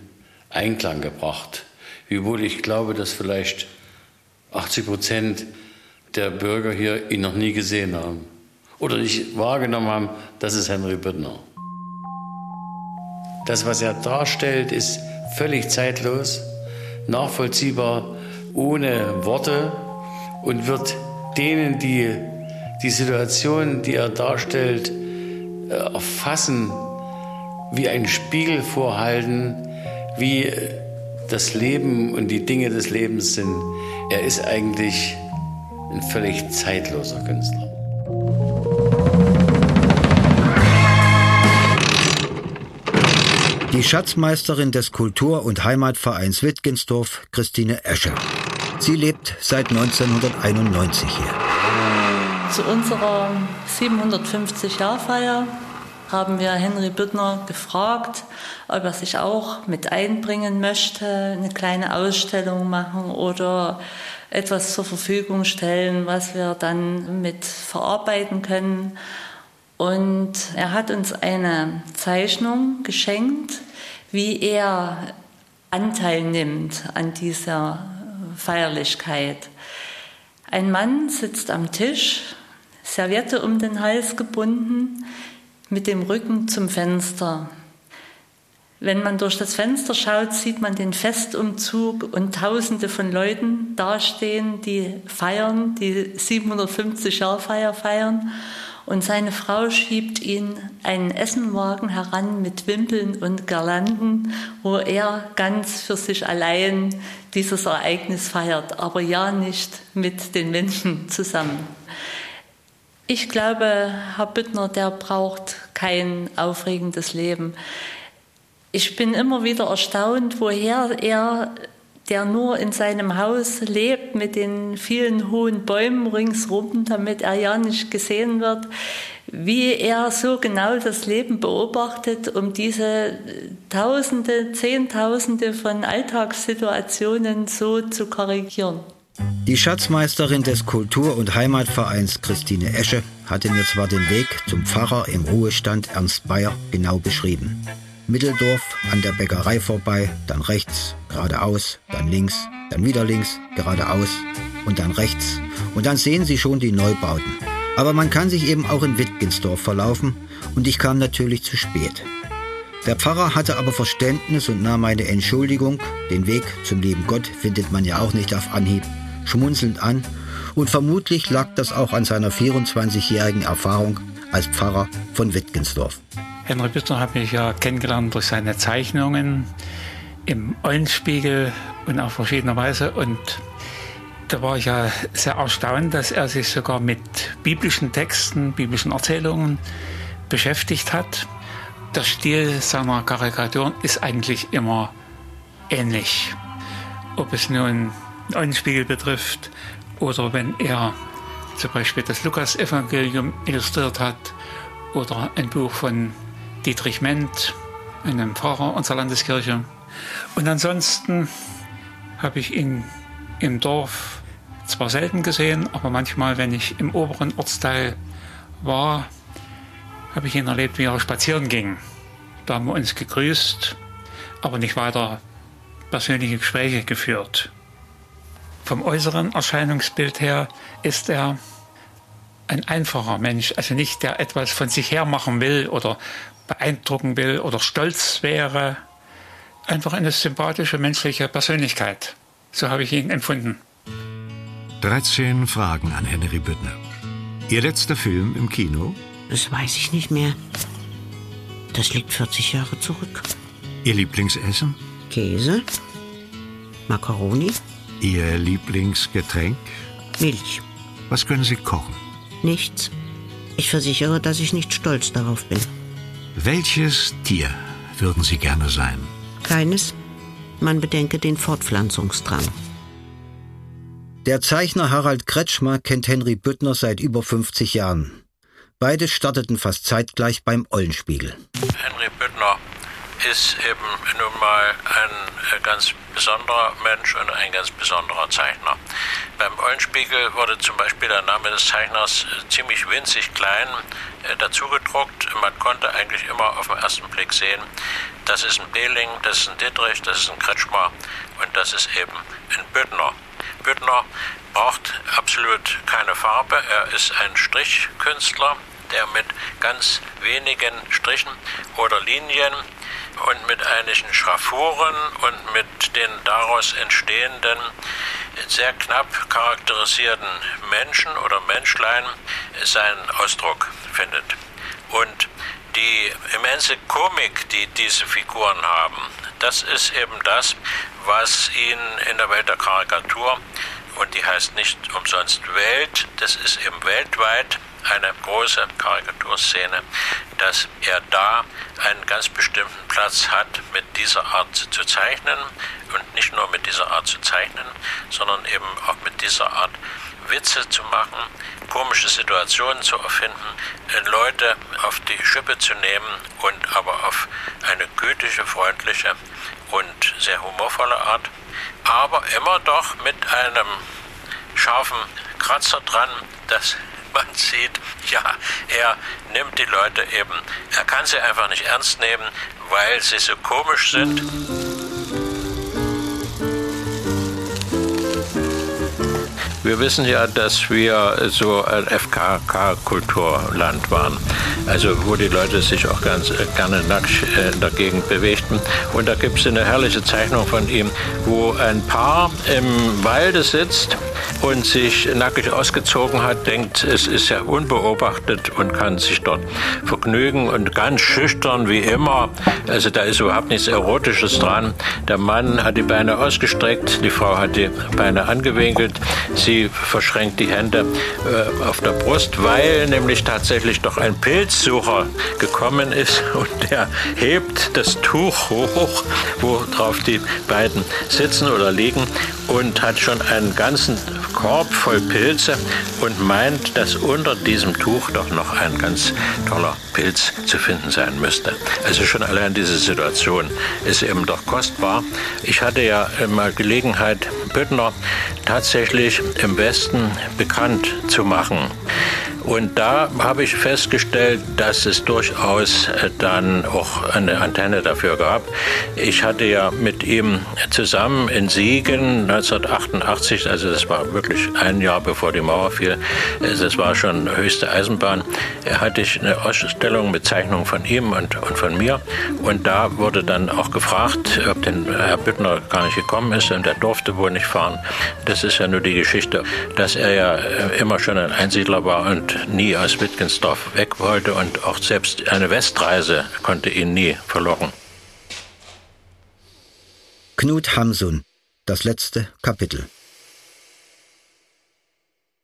Einklang gebracht. Wiewohl ich glaube, dass vielleicht 80 Prozent der Bürger hier ihn noch nie gesehen haben. Oder nicht wahrgenommen haben, das ist Henry Büttner. Das, was er darstellt, ist völlig zeitlos, nachvollziehbar, ohne Worte und wird denen, die die Situation, die er darstellt, äh, erfassen, wie ein Spiegel vorhalten, wie äh, das Leben und die Dinge des Lebens sind. Er ist eigentlich ein völlig zeitloser Künstler. Die Schatzmeisterin des Kultur- und Heimatvereins Wittgensdorf, Christine Esche. Sie lebt seit 1991 hier. Zu unserer 750-Jahr-Feier haben wir Henry Büttner gefragt, ob er sich auch mit einbringen möchte, eine kleine Ausstellung machen oder etwas zur Verfügung stellen, was wir dann mit verarbeiten können. Und er hat uns eine Zeichnung geschenkt, wie er Anteil nimmt an dieser Feierlichkeit. Ein Mann sitzt am Tisch, Serviette um den Hals gebunden, mit dem Rücken zum Fenster. Wenn man durch das Fenster schaut, sieht man den Festumzug und Tausende von Leuten dastehen, die feiern, die 750 Jahre Feier feiern. Und seine Frau schiebt ihn einen Essenwagen heran mit Wimpeln und Girlanden, wo er ganz für sich allein dieses Ereignis feiert, aber ja nicht mit den Menschen zusammen. Ich glaube, Herr Büttner, der braucht kein aufregendes Leben. Ich bin immer wieder erstaunt, woher er, der nur in seinem Haus lebt, mit den vielen hohen Bäumen ringsrum, damit er ja nicht gesehen wird, wie er so genau das Leben beobachtet, um diese Tausende, Zehntausende von Alltagssituationen so zu korrigieren. Die Schatzmeisterin des Kultur- und Heimatvereins Christine Esche hatte mir zwar den Weg zum Pfarrer im Ruhestand Ernst Bayer genau beschrieben. Mitteldorf an der Bäckerei vorbei, dann rechts, geradeaus, dann links, dann wieder links, geradeaus und dann rechts. Und dann sehen Sie schon die Neubauten. Aber man kann sich eben auch in Wittgensdorf verlaufen und ich kam natürlich zu spät. Der Pfarrer hatte aber Verständnis und nahm meine Entschuldigung, den Weg zum lieben Gott findet man ja auch nicht auf Anhieb, schmunzelnd an und vermutlich lag das auch an seiner 24-jährigen Erfahrung als Pfarrer von Wittgensdorf. Henry Büttner hat mich ja kennengelernt durch seine Zeichnungen im Eulenspiegel und auf verschiedene Weise. Und da war ich ja sehr erstaunt, dass er sich sogar mit biblischen Texten, biblischen Erzählungen beschäftigt hat. Der Stil seiner Karikaturen ist eigentlich immer ähnlich. Ob es nun Eulenspiegel betrifft oder wenn er zum Beispiel das Lukas-Evangelium illustriert hat oder ein Buch von Dietrich Ment, einem Pfarrer unserer Landeskirche. Und ansonsten habe ich ihn im Dorf zwar selten gesehen, aber manchmal, wenn ich im oberen Ortsteil war, habe ich ihn erlebt, wie er spazieren ging. Da haben wir uns gegrüßt, aber nicht weiter persönliche Gespräche geführt. Vom äußeren Erscheinungsbild her ist er ein einfacher Mensch, also nicht der etwas von sich her machen will oder beeindrucken will oder stolz wäre. Einfach eine sympathische menschliche Persönlichkeit. So habe ich ihn empfunden. 13 Fragen an Henry Büttner. Ihr letzter Film im Kino? Das weiß ich nicht mehr. Das liegt 40 Jahre zurück. Ihr Lieblingsessen? Käse, Macaroni, Ihr Lieblingsgetränk? Milch. Was können Sie kochen? Nichts. Ich versichere, dass ich nicht stolz darauf bin. Welches Tier würden Sie gerne sein? Keines. Man bedenke den Fortpflanzungsdrang. Der Zeichner Harald Kretschmer kennt Henry Büttner seit über 50 Jahren. Beide starteten fast zeitgleich beim Eulenspiegel. Henry Büttner ist eben nun mal ein äh, ganz besonderer Mensch und ein ganz besonderer Zeichner. Beim Eulenspiegel wurde zum Beispiel der Name des Zeichners äh, ziemlich winzig klein äh, dazugedruckt. Man konnte eigentlich immer auf den ersten Blick sehen, das ist ein Behling, das ist ein Dittrich, das ist ein Kretschmer und das ist eben ein Büttner. Büttner braucht absolut keine Farbe. Er ist ein Strichkünstler, der mit ganz wenigen Strichen oder Linien und mit einigen Schraffuren und mit den daraus entstehenden sehr knapp charakterisierten Menschen oder Menschlein seinen Ausdruck findet. Und die immense Komik, die diese Figuren haben, das ist eben das, was ihnen in der Welt der Karikatur, und die heißt nicht umsonst Welt, das ist eben weltweit eine große Karikaturszene, dass er da einen ganz bestimmten Platz hat, mit dieser Art zu zeichnen und nicht nur mit dieser Art zu zeichnen, sondern eben auch mit dieser Art Witze zu machen, komische Situationen zu erfinden, Leute auf die Schippe zu nehmen und aber auf eine gütige, freundliche und sehr humorvolle Art, aber immer doch mit einem scharfen Kratzer dran, dass man sieht, ja, er nimmt die Leute eben, er kann sie einfach nicht ernst nehmen, weil sie so komisch sind. Wir wissen ja, dass wir so ein FKK-Kulturland waren. Also wo die Leute sich auch ganz äh, gerne nackt äh, in der Gegend bewegten. Und da gibt es eine herrliche Zeichnung von ihm, wo ein Paar im Walde sitzt und sich nackig ausgezogen hat, denkt, es ist ja unbeobachtet und kann sich dort vergnügen und ganz schüchtern wie immer. Also da ist überhaupt nichts Erotisches dran. Der Mann hat die Beine ausgestreckt, die Frau hat die Beine angewinkelt. Sie verschränkt die Hände äh, auf der Brust, weil nämlich tatsächlich doch ein Pilzsucher gekommen ist *laughs* und der hebt das Tuch hoch, wo drauf die beiden sitzen oder liegen und hat schon einen ganzen Korb voll Pilze und meint, dass unter diesem Tuch doch noch ein ganz toller Pilz zu finden sein müsste. Also schon allein diese Situation ist eben doch kostbar. Ich hatte ja mal Gelegenheit, Büttner tatsächlich im Westen bekannt zu machen. Und da habe ich festgestellt, dass es durchaus dann auch eine Antenne dafür gab. Ich hatte ja mit ihm zusammen in Siegen 1988, also das war wirklich ein Jahr bevor die Mauer fiel, das war schon höchste Eisenbahn, hatte ich eine Ausstellung mit Zeichnungen von ihm und, und von mir. Und da wurde dann auch gefragt, ob denn Herr Büttner gar nicht gekommen ist und er durfte wohl nicht fahren. Das ist ja nur die Geschichte, dass er ja immer schon ein Einsiedler war und nie aus Wittgensdorf weg wollte und auch selbst eine Westreise konnte ihn nie verlocken. Knut Hamsun, das letzte Kapitel.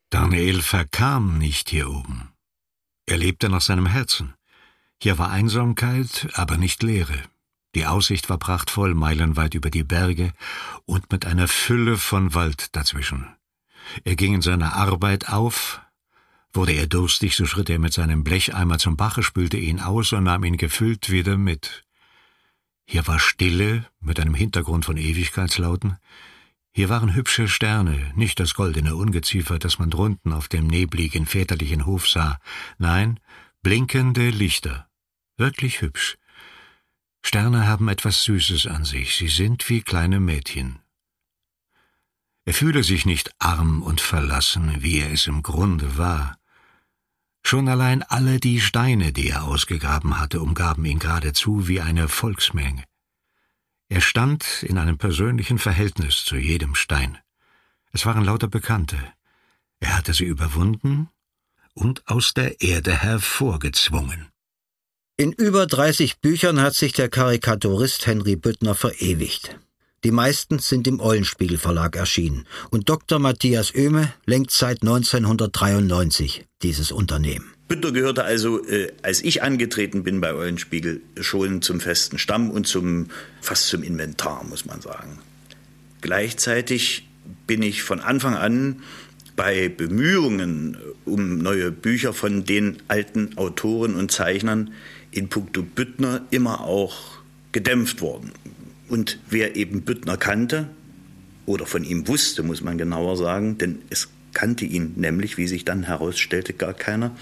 Daniel verkam nicht hier oben. Er lebte nach seinem Herzen. Hier war Einsamkeit, aber nicht Leere. Die Aussicht war prachtvoll, meilenweit über die Berge und mit einer Fülle von Wald dazwischen. Er ging in seiner Arbeit auf, Wurde er durstig, so schritt er mit seinem Blecheimer zum Bache, spülte ihn aus und nahm ihn gefüllt wieder mit. Hier war Stille mit einem Hintergrund von Ewigkeitslauten. Hier waren hübsche Sterne, nicht das goldene Ungeziefer, das man drunten auf dem nebligen väterlichen Hof sah, nein, blinkende Lichter, wirklich hübsch. Sterne haben etwas Süßes an sich, sie sind wie kleine Mädchen. Er fühle sich nicht arm und verlassen, wie er es im Grunde war. Schon allein alle die Steine, die er ausgegraben hatte, umgaben ihn geradezu wie eine Volksmenge. Er stand in einem persönlichen Verhältnis zu jedem Stein. Es waren lauter Bekannte. Er hatte sie überwunden und aus der Erde hervorgezwungen. In über 30 Büchern hat sich der Karikaturist Henry Büttner verewigt. Die meisten sind im Eulenspiegel Verlag erschienen und Dr. Matthias Oehme lenkt seit 1993 dieses Unternehmen. Büttner gehörte also, äh, als ich angetreten bin bei Eulenspiegel, schon zum festen Stamm und zum, fast zum Inventar, muss man sagen. Gleichzeitig bin ich von Anfang an bei Bemühungen um neue Bücher von den alten Autoren und Zeichnern in puncto Büttner immer auch gedämpft worden. Und wer eben Büttner kannte, oder von ihm wusste, muss man genauer sagen, denn es kannte ihn nämlich, wie sich dann herausstellte, gar keiner,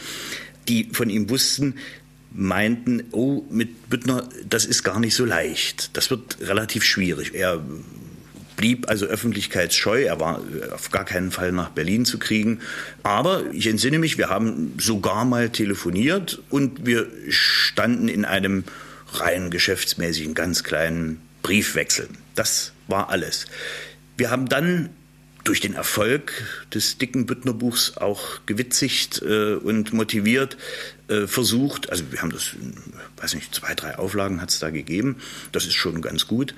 die von ihm wussten, meinten, oh, mit Büttner, das ist gar nicht so leicht. Das wird relativ schwierig. Er blieb also öffentlichkeitsscheu. Er war auf gar keinen Fall nach Berlin zu kriegen. Aber ich entsinne mich, wir haben sogar mal telefoniert und wir standen in einem rein geschäftsmäßigen, ganz kleinen Briefwechsel. Das war alles. Wir haben dann durch den Erfolg des dicken Büttner Buchs auch gewitzigt äh, und motiviert äh, versucht, also wir haben das, weiß nicht, zwei, drei Auflagen hat es da gegeben, das ist schon ganz gut,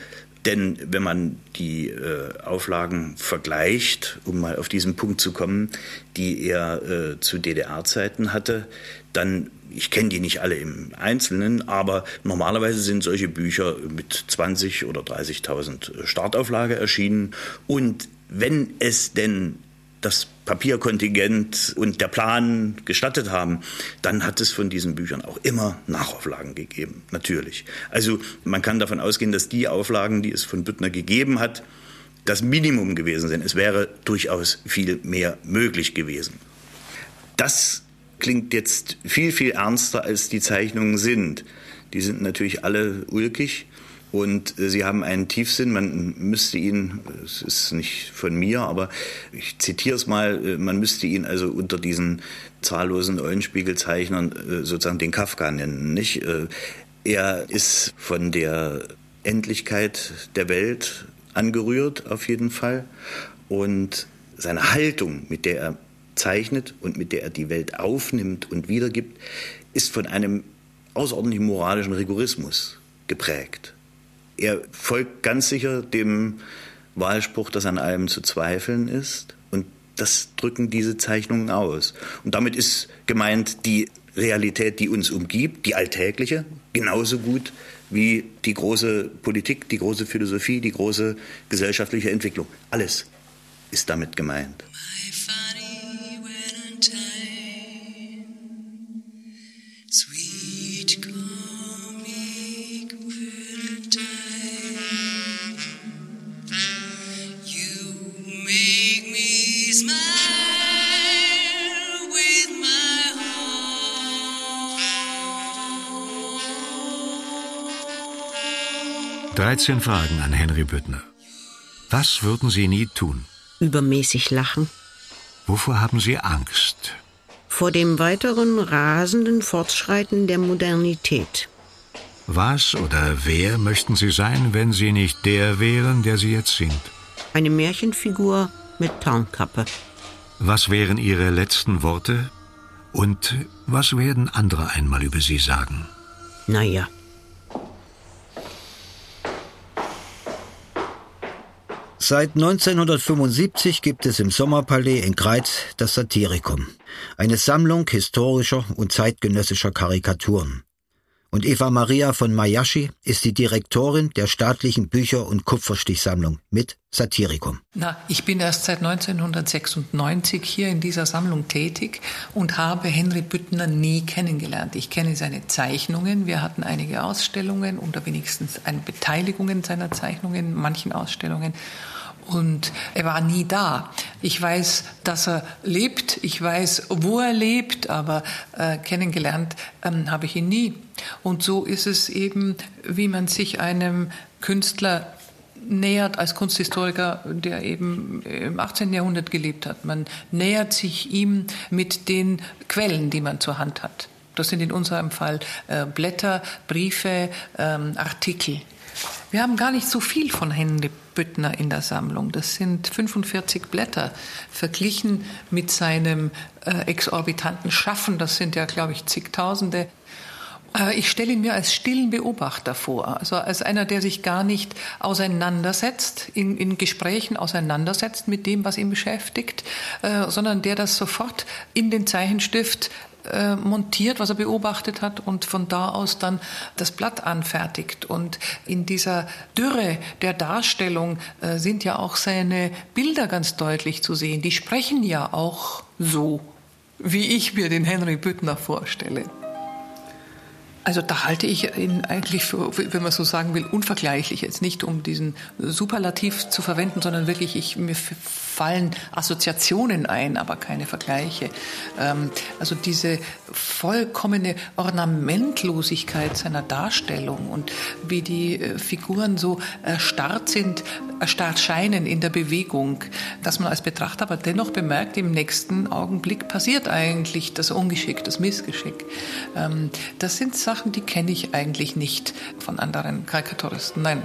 denn wenn man die äh, Auflagen vergleicht, um mal auf diesen Punkt zu kommen, die er äh, zu DDR-Zeiten hatte, dann, ich kenne die nicht alle im Einzelnen, aber normalerweise sind solche Bücher mit 20 oder 30.000 Startauflage erschienen. Und wenn es denn das Papierkontingent und der Plan gestattet haben, dann hat es von diesen Büchern auch immer Nachauflagen gegeben, natürlich. Also man kann davon ausgehen, dass die Auflagen, die es von Büttner gegeben hat, das Minimum gewesen sind. Es wäre durchaus viel mehr möglich gewesen. Das klingt jetzt viel, viel ernster, als die Zeichnungen sind. Die sind natürlich alle ulkig. Und äh, sie haben einen Tiefsinn, man müsste ihn, es ist nicht von mir, aber ich zitiere es mal, äh, man müsste ihn also unter diesen zahllosen Eulenspiegelzeichnern äh, sozusagen den Kafka nennen. Nicht? Er ist von der Endlichkeit der Welt angerührt, auf jeden Fall. Und seine Haltung, mit der er zeichnet und mit der er die Welt aufnimmt und wiedergibt, ist von einem außerordentlichen moralischen Rigorismus geprägt. Er folgt ganz sicher dem Wahlspruch, dass an allem zu zweifeln ist. Und das drücken diese Zeichnungen aus. Und damit ist gemeint die Realität, die uns umgibt, die alltägliche, genauso gut wie die große Politik, die große Philosophie, die große gesellschaftliche Entwicklung. Alles ist damit gemeint. 13 Fragen an Henry Büttner. Was würden Sie nie tun? Übermäßig lachen. Wovor haben Sie Angst? Vor dem weiteren rasenden Fortschreiten der Modernität. Was oder wer möchten Sie sein, wenn Sie nicht der wären, der Sie jetzt sind? Eine Märchenfigur mit Tarnkappe. Was wären Ihre letzten Worte? Und was werden andere einmal über Sie sagen? Naja. Seit 1975 gibt es im Sommerpalais in Greiz das Satirikum, eine Sammlung historischer und zeitgenössischer Karikaturen. Und Eva Maria von Mayaschi ist die Direktorin der staatlichen Bücher- und Kupferstichsammlung mit Satirikum. Na, ich bin erst seit 1996 hier in dieser Sammlung tätig und habe Henry Büttner nie kennengelernt. Ich kenne seine Zeichnungen. Wir hatten einige Ausstellungen oder wenigstens eine Beteiligung seiner Zeichnungen in manchen Ausstellungen. Und er war nie da. Ich weiß, dass er lebt. Ich weiß, wo er lebt, aber äh, kennengelernt ähm, habe ich ihn nie. Und so ist es eben, wie man sich einem Künstler nähert als Kunsthistoriker, der eben im 18. Jahrhundert gelebt hat. Man nähert sich ihm mit den Quellen, die man zur Hand hat. Das sind in unserem Fall äh, Blätter, Briefe, ähm, Artikel. Wir haben gar nicht so viel von Henry Büttner in der Sammlung. Das sind 45 Blätter verglichen mit seinem äh, exorbitanten Schaffen. Das sind ja, glaube ich, zigtausende. Äh, ich stelle ihn mir als stillen Beobachter vor, also als einer, der sich gar nicht auseinandersetzt, in, in Gesprächen auseinandersetzt mit dem, was ihn beschäftigt, äh, sondern der das sofort in den Zeichenstift äh, montiert, was er beobachtet hat und von da aus dann das Blatt anfertigt. Und in dieser Dürre der Darstellung äh, sind ja auch seine Bilder ganz deutlich zu sehen. Die sprechen ja auch so, wie ich mir den Henry Büttner vorstelle. Also da halte ich ihn eigentlich für, wenn man so sagen will, unvergleichlich. Jetzt nicht um diesen Superlativ zu verwenden, sondern wirklich, ich, mir fallen Assoziationen ein, aber keine Vergleiche. Ähm, also diese vollkommene Ornamentlosigkeit seiner Darstellung und wie die äh, Figuren so erstarrt sind, erstarrt scheinen in der Bewegung, dass man als Betrachter aber dennoch bemerkt, im nächsten Augenblick passiert eigentlich das Ungeschick, das Missgeschick. Ähm, das sind Sachen, die kenne ich eigentlich nicht von anderen Karikaturisten. Nein,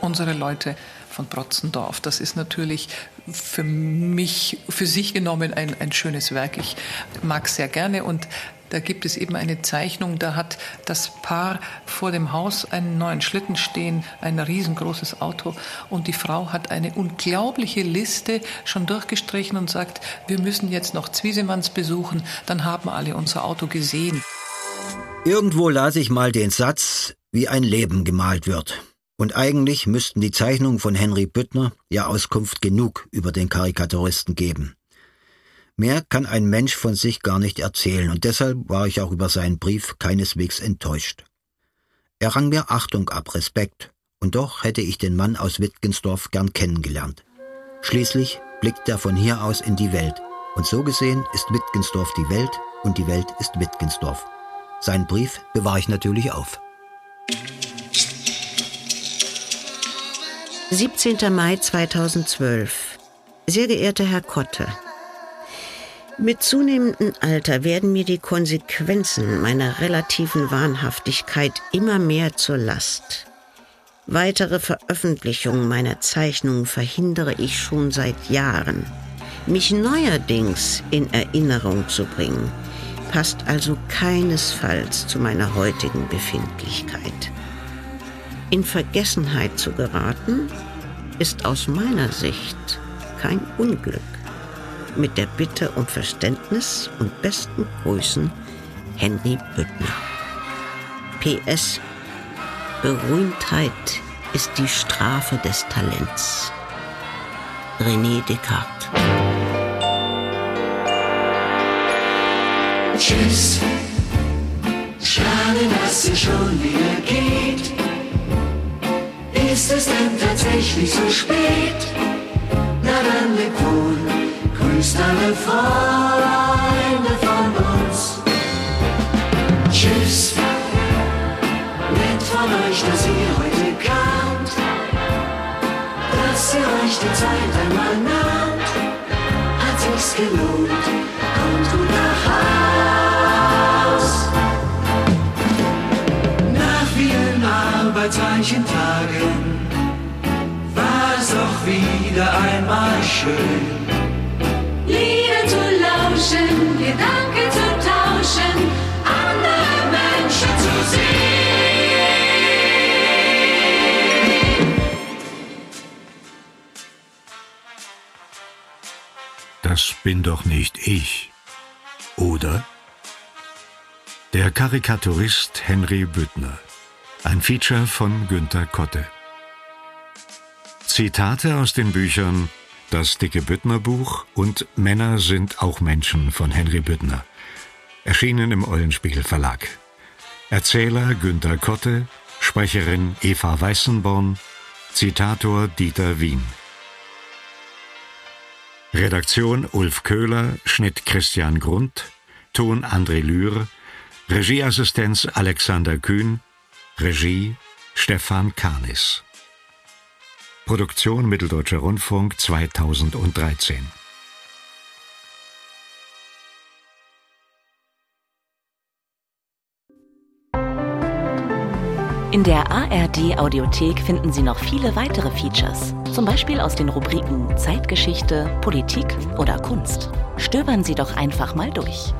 unsere Leute von Protzendorf. Das ist natürlich für mich, für sich genommen ein, ein schönes Werk. Ich mag es sehr gerne und da gibt es eben eine Zeichnung, da hat das Paar vor dem Haus einen neuen Schlitten stehen, ein riesengroßes Auto und die Frau hat eine unglaubliche Liste schon durchgestrichen und sagt, wir müssen jetzt noch Zwiesemanns besuchen, dann haben alle unser Auto gesehen. Irgendwo las ich mal den Satz, wie ein Leben gemalt wird. Und eigentlich müssten die Zeichnungen von Henry Büttner ja Auskunft genug über den Karikaturisten geben. Mehr kann ein Mensch von sich gar nicht erzählen, und deshalb war ich auch über seinen Brief keineswegs enttäuscht. Er rang mir Achtung ab, Respekt, und doch hätte ich den Mann aus Wittgensdorf gern kennengelernt. Schließlich blickt er von hier aus in die Welt, und so gesehen ist Wittgensdorf die Welt und die Welt ist Wittgensdorf. Seinen Brief bewahre ich natürlich auf. 17. Mai 2012. Sehr geehrter Herr Kotte, mit zunehmendem Alter werden mir die Konsequenzen meiner relativen Wahnhaftigkeit immer mehr zur Last. Weitere Veröffentlichungen meiner Zeichnungen verhindere ich schon seit Jahren. Mich neuerdings in Erinnerung zu bringen, passt also keinesfalls zu meiner heutigen Befindlichkeit. In Vergessenheit zu geraten, ist aus meiner Sicht kein Unglück. Mit der Bitte um Verständnis und besten Grüßen, Henry Büttner. PS. Berühmtheit ist die Strafe des Talents. René Descartes. Tschüss. Schade, dass es schon wieder geht. Ist es denn tatsächlich so spät? Na dann lebt wohl, grüßt alle Freunde von uns. Tschüss. Nett von euch, dass ihr heute kamt. Dass ihr euch die Zeit einmal nahmt. Hat sich's gelohnt. Kommt gut nach Haus. Arbeitsreichen Tagen war es doch wieder einmal schön. Lieder zu lauschen, Gedanken zu tauschen, andere Menschen zu sehen. Das bin doch nicht ich. Oder? Der Karikaturist Henry Büttner. Ein Feature von Günter Kotte. Zitate aus den Büchern Das dicke Büttner Buch und Männer sind auch Menschen von Henry Büttner. Erschienen im Eulenspiegel Verlag. Erzähler Günter Kotte, Sprecherin Eva Weißenborn, Zitator Dieter Wien. Redaktion Ulf Köhler, Schnitt Christian Grund, Ton André Lühr, Regieassistenz Alexander Kühn, Regie Stefan Karnis. Produktion Mitteldeutscher Rundfunk 2013. In der ARD Audiothek finden Sie noch viele weitere Features, zum Beispiel aus den Rubriken Zeitgeschichte, Politik oder Kunst. Stöbern Sie doch einfach mal durch.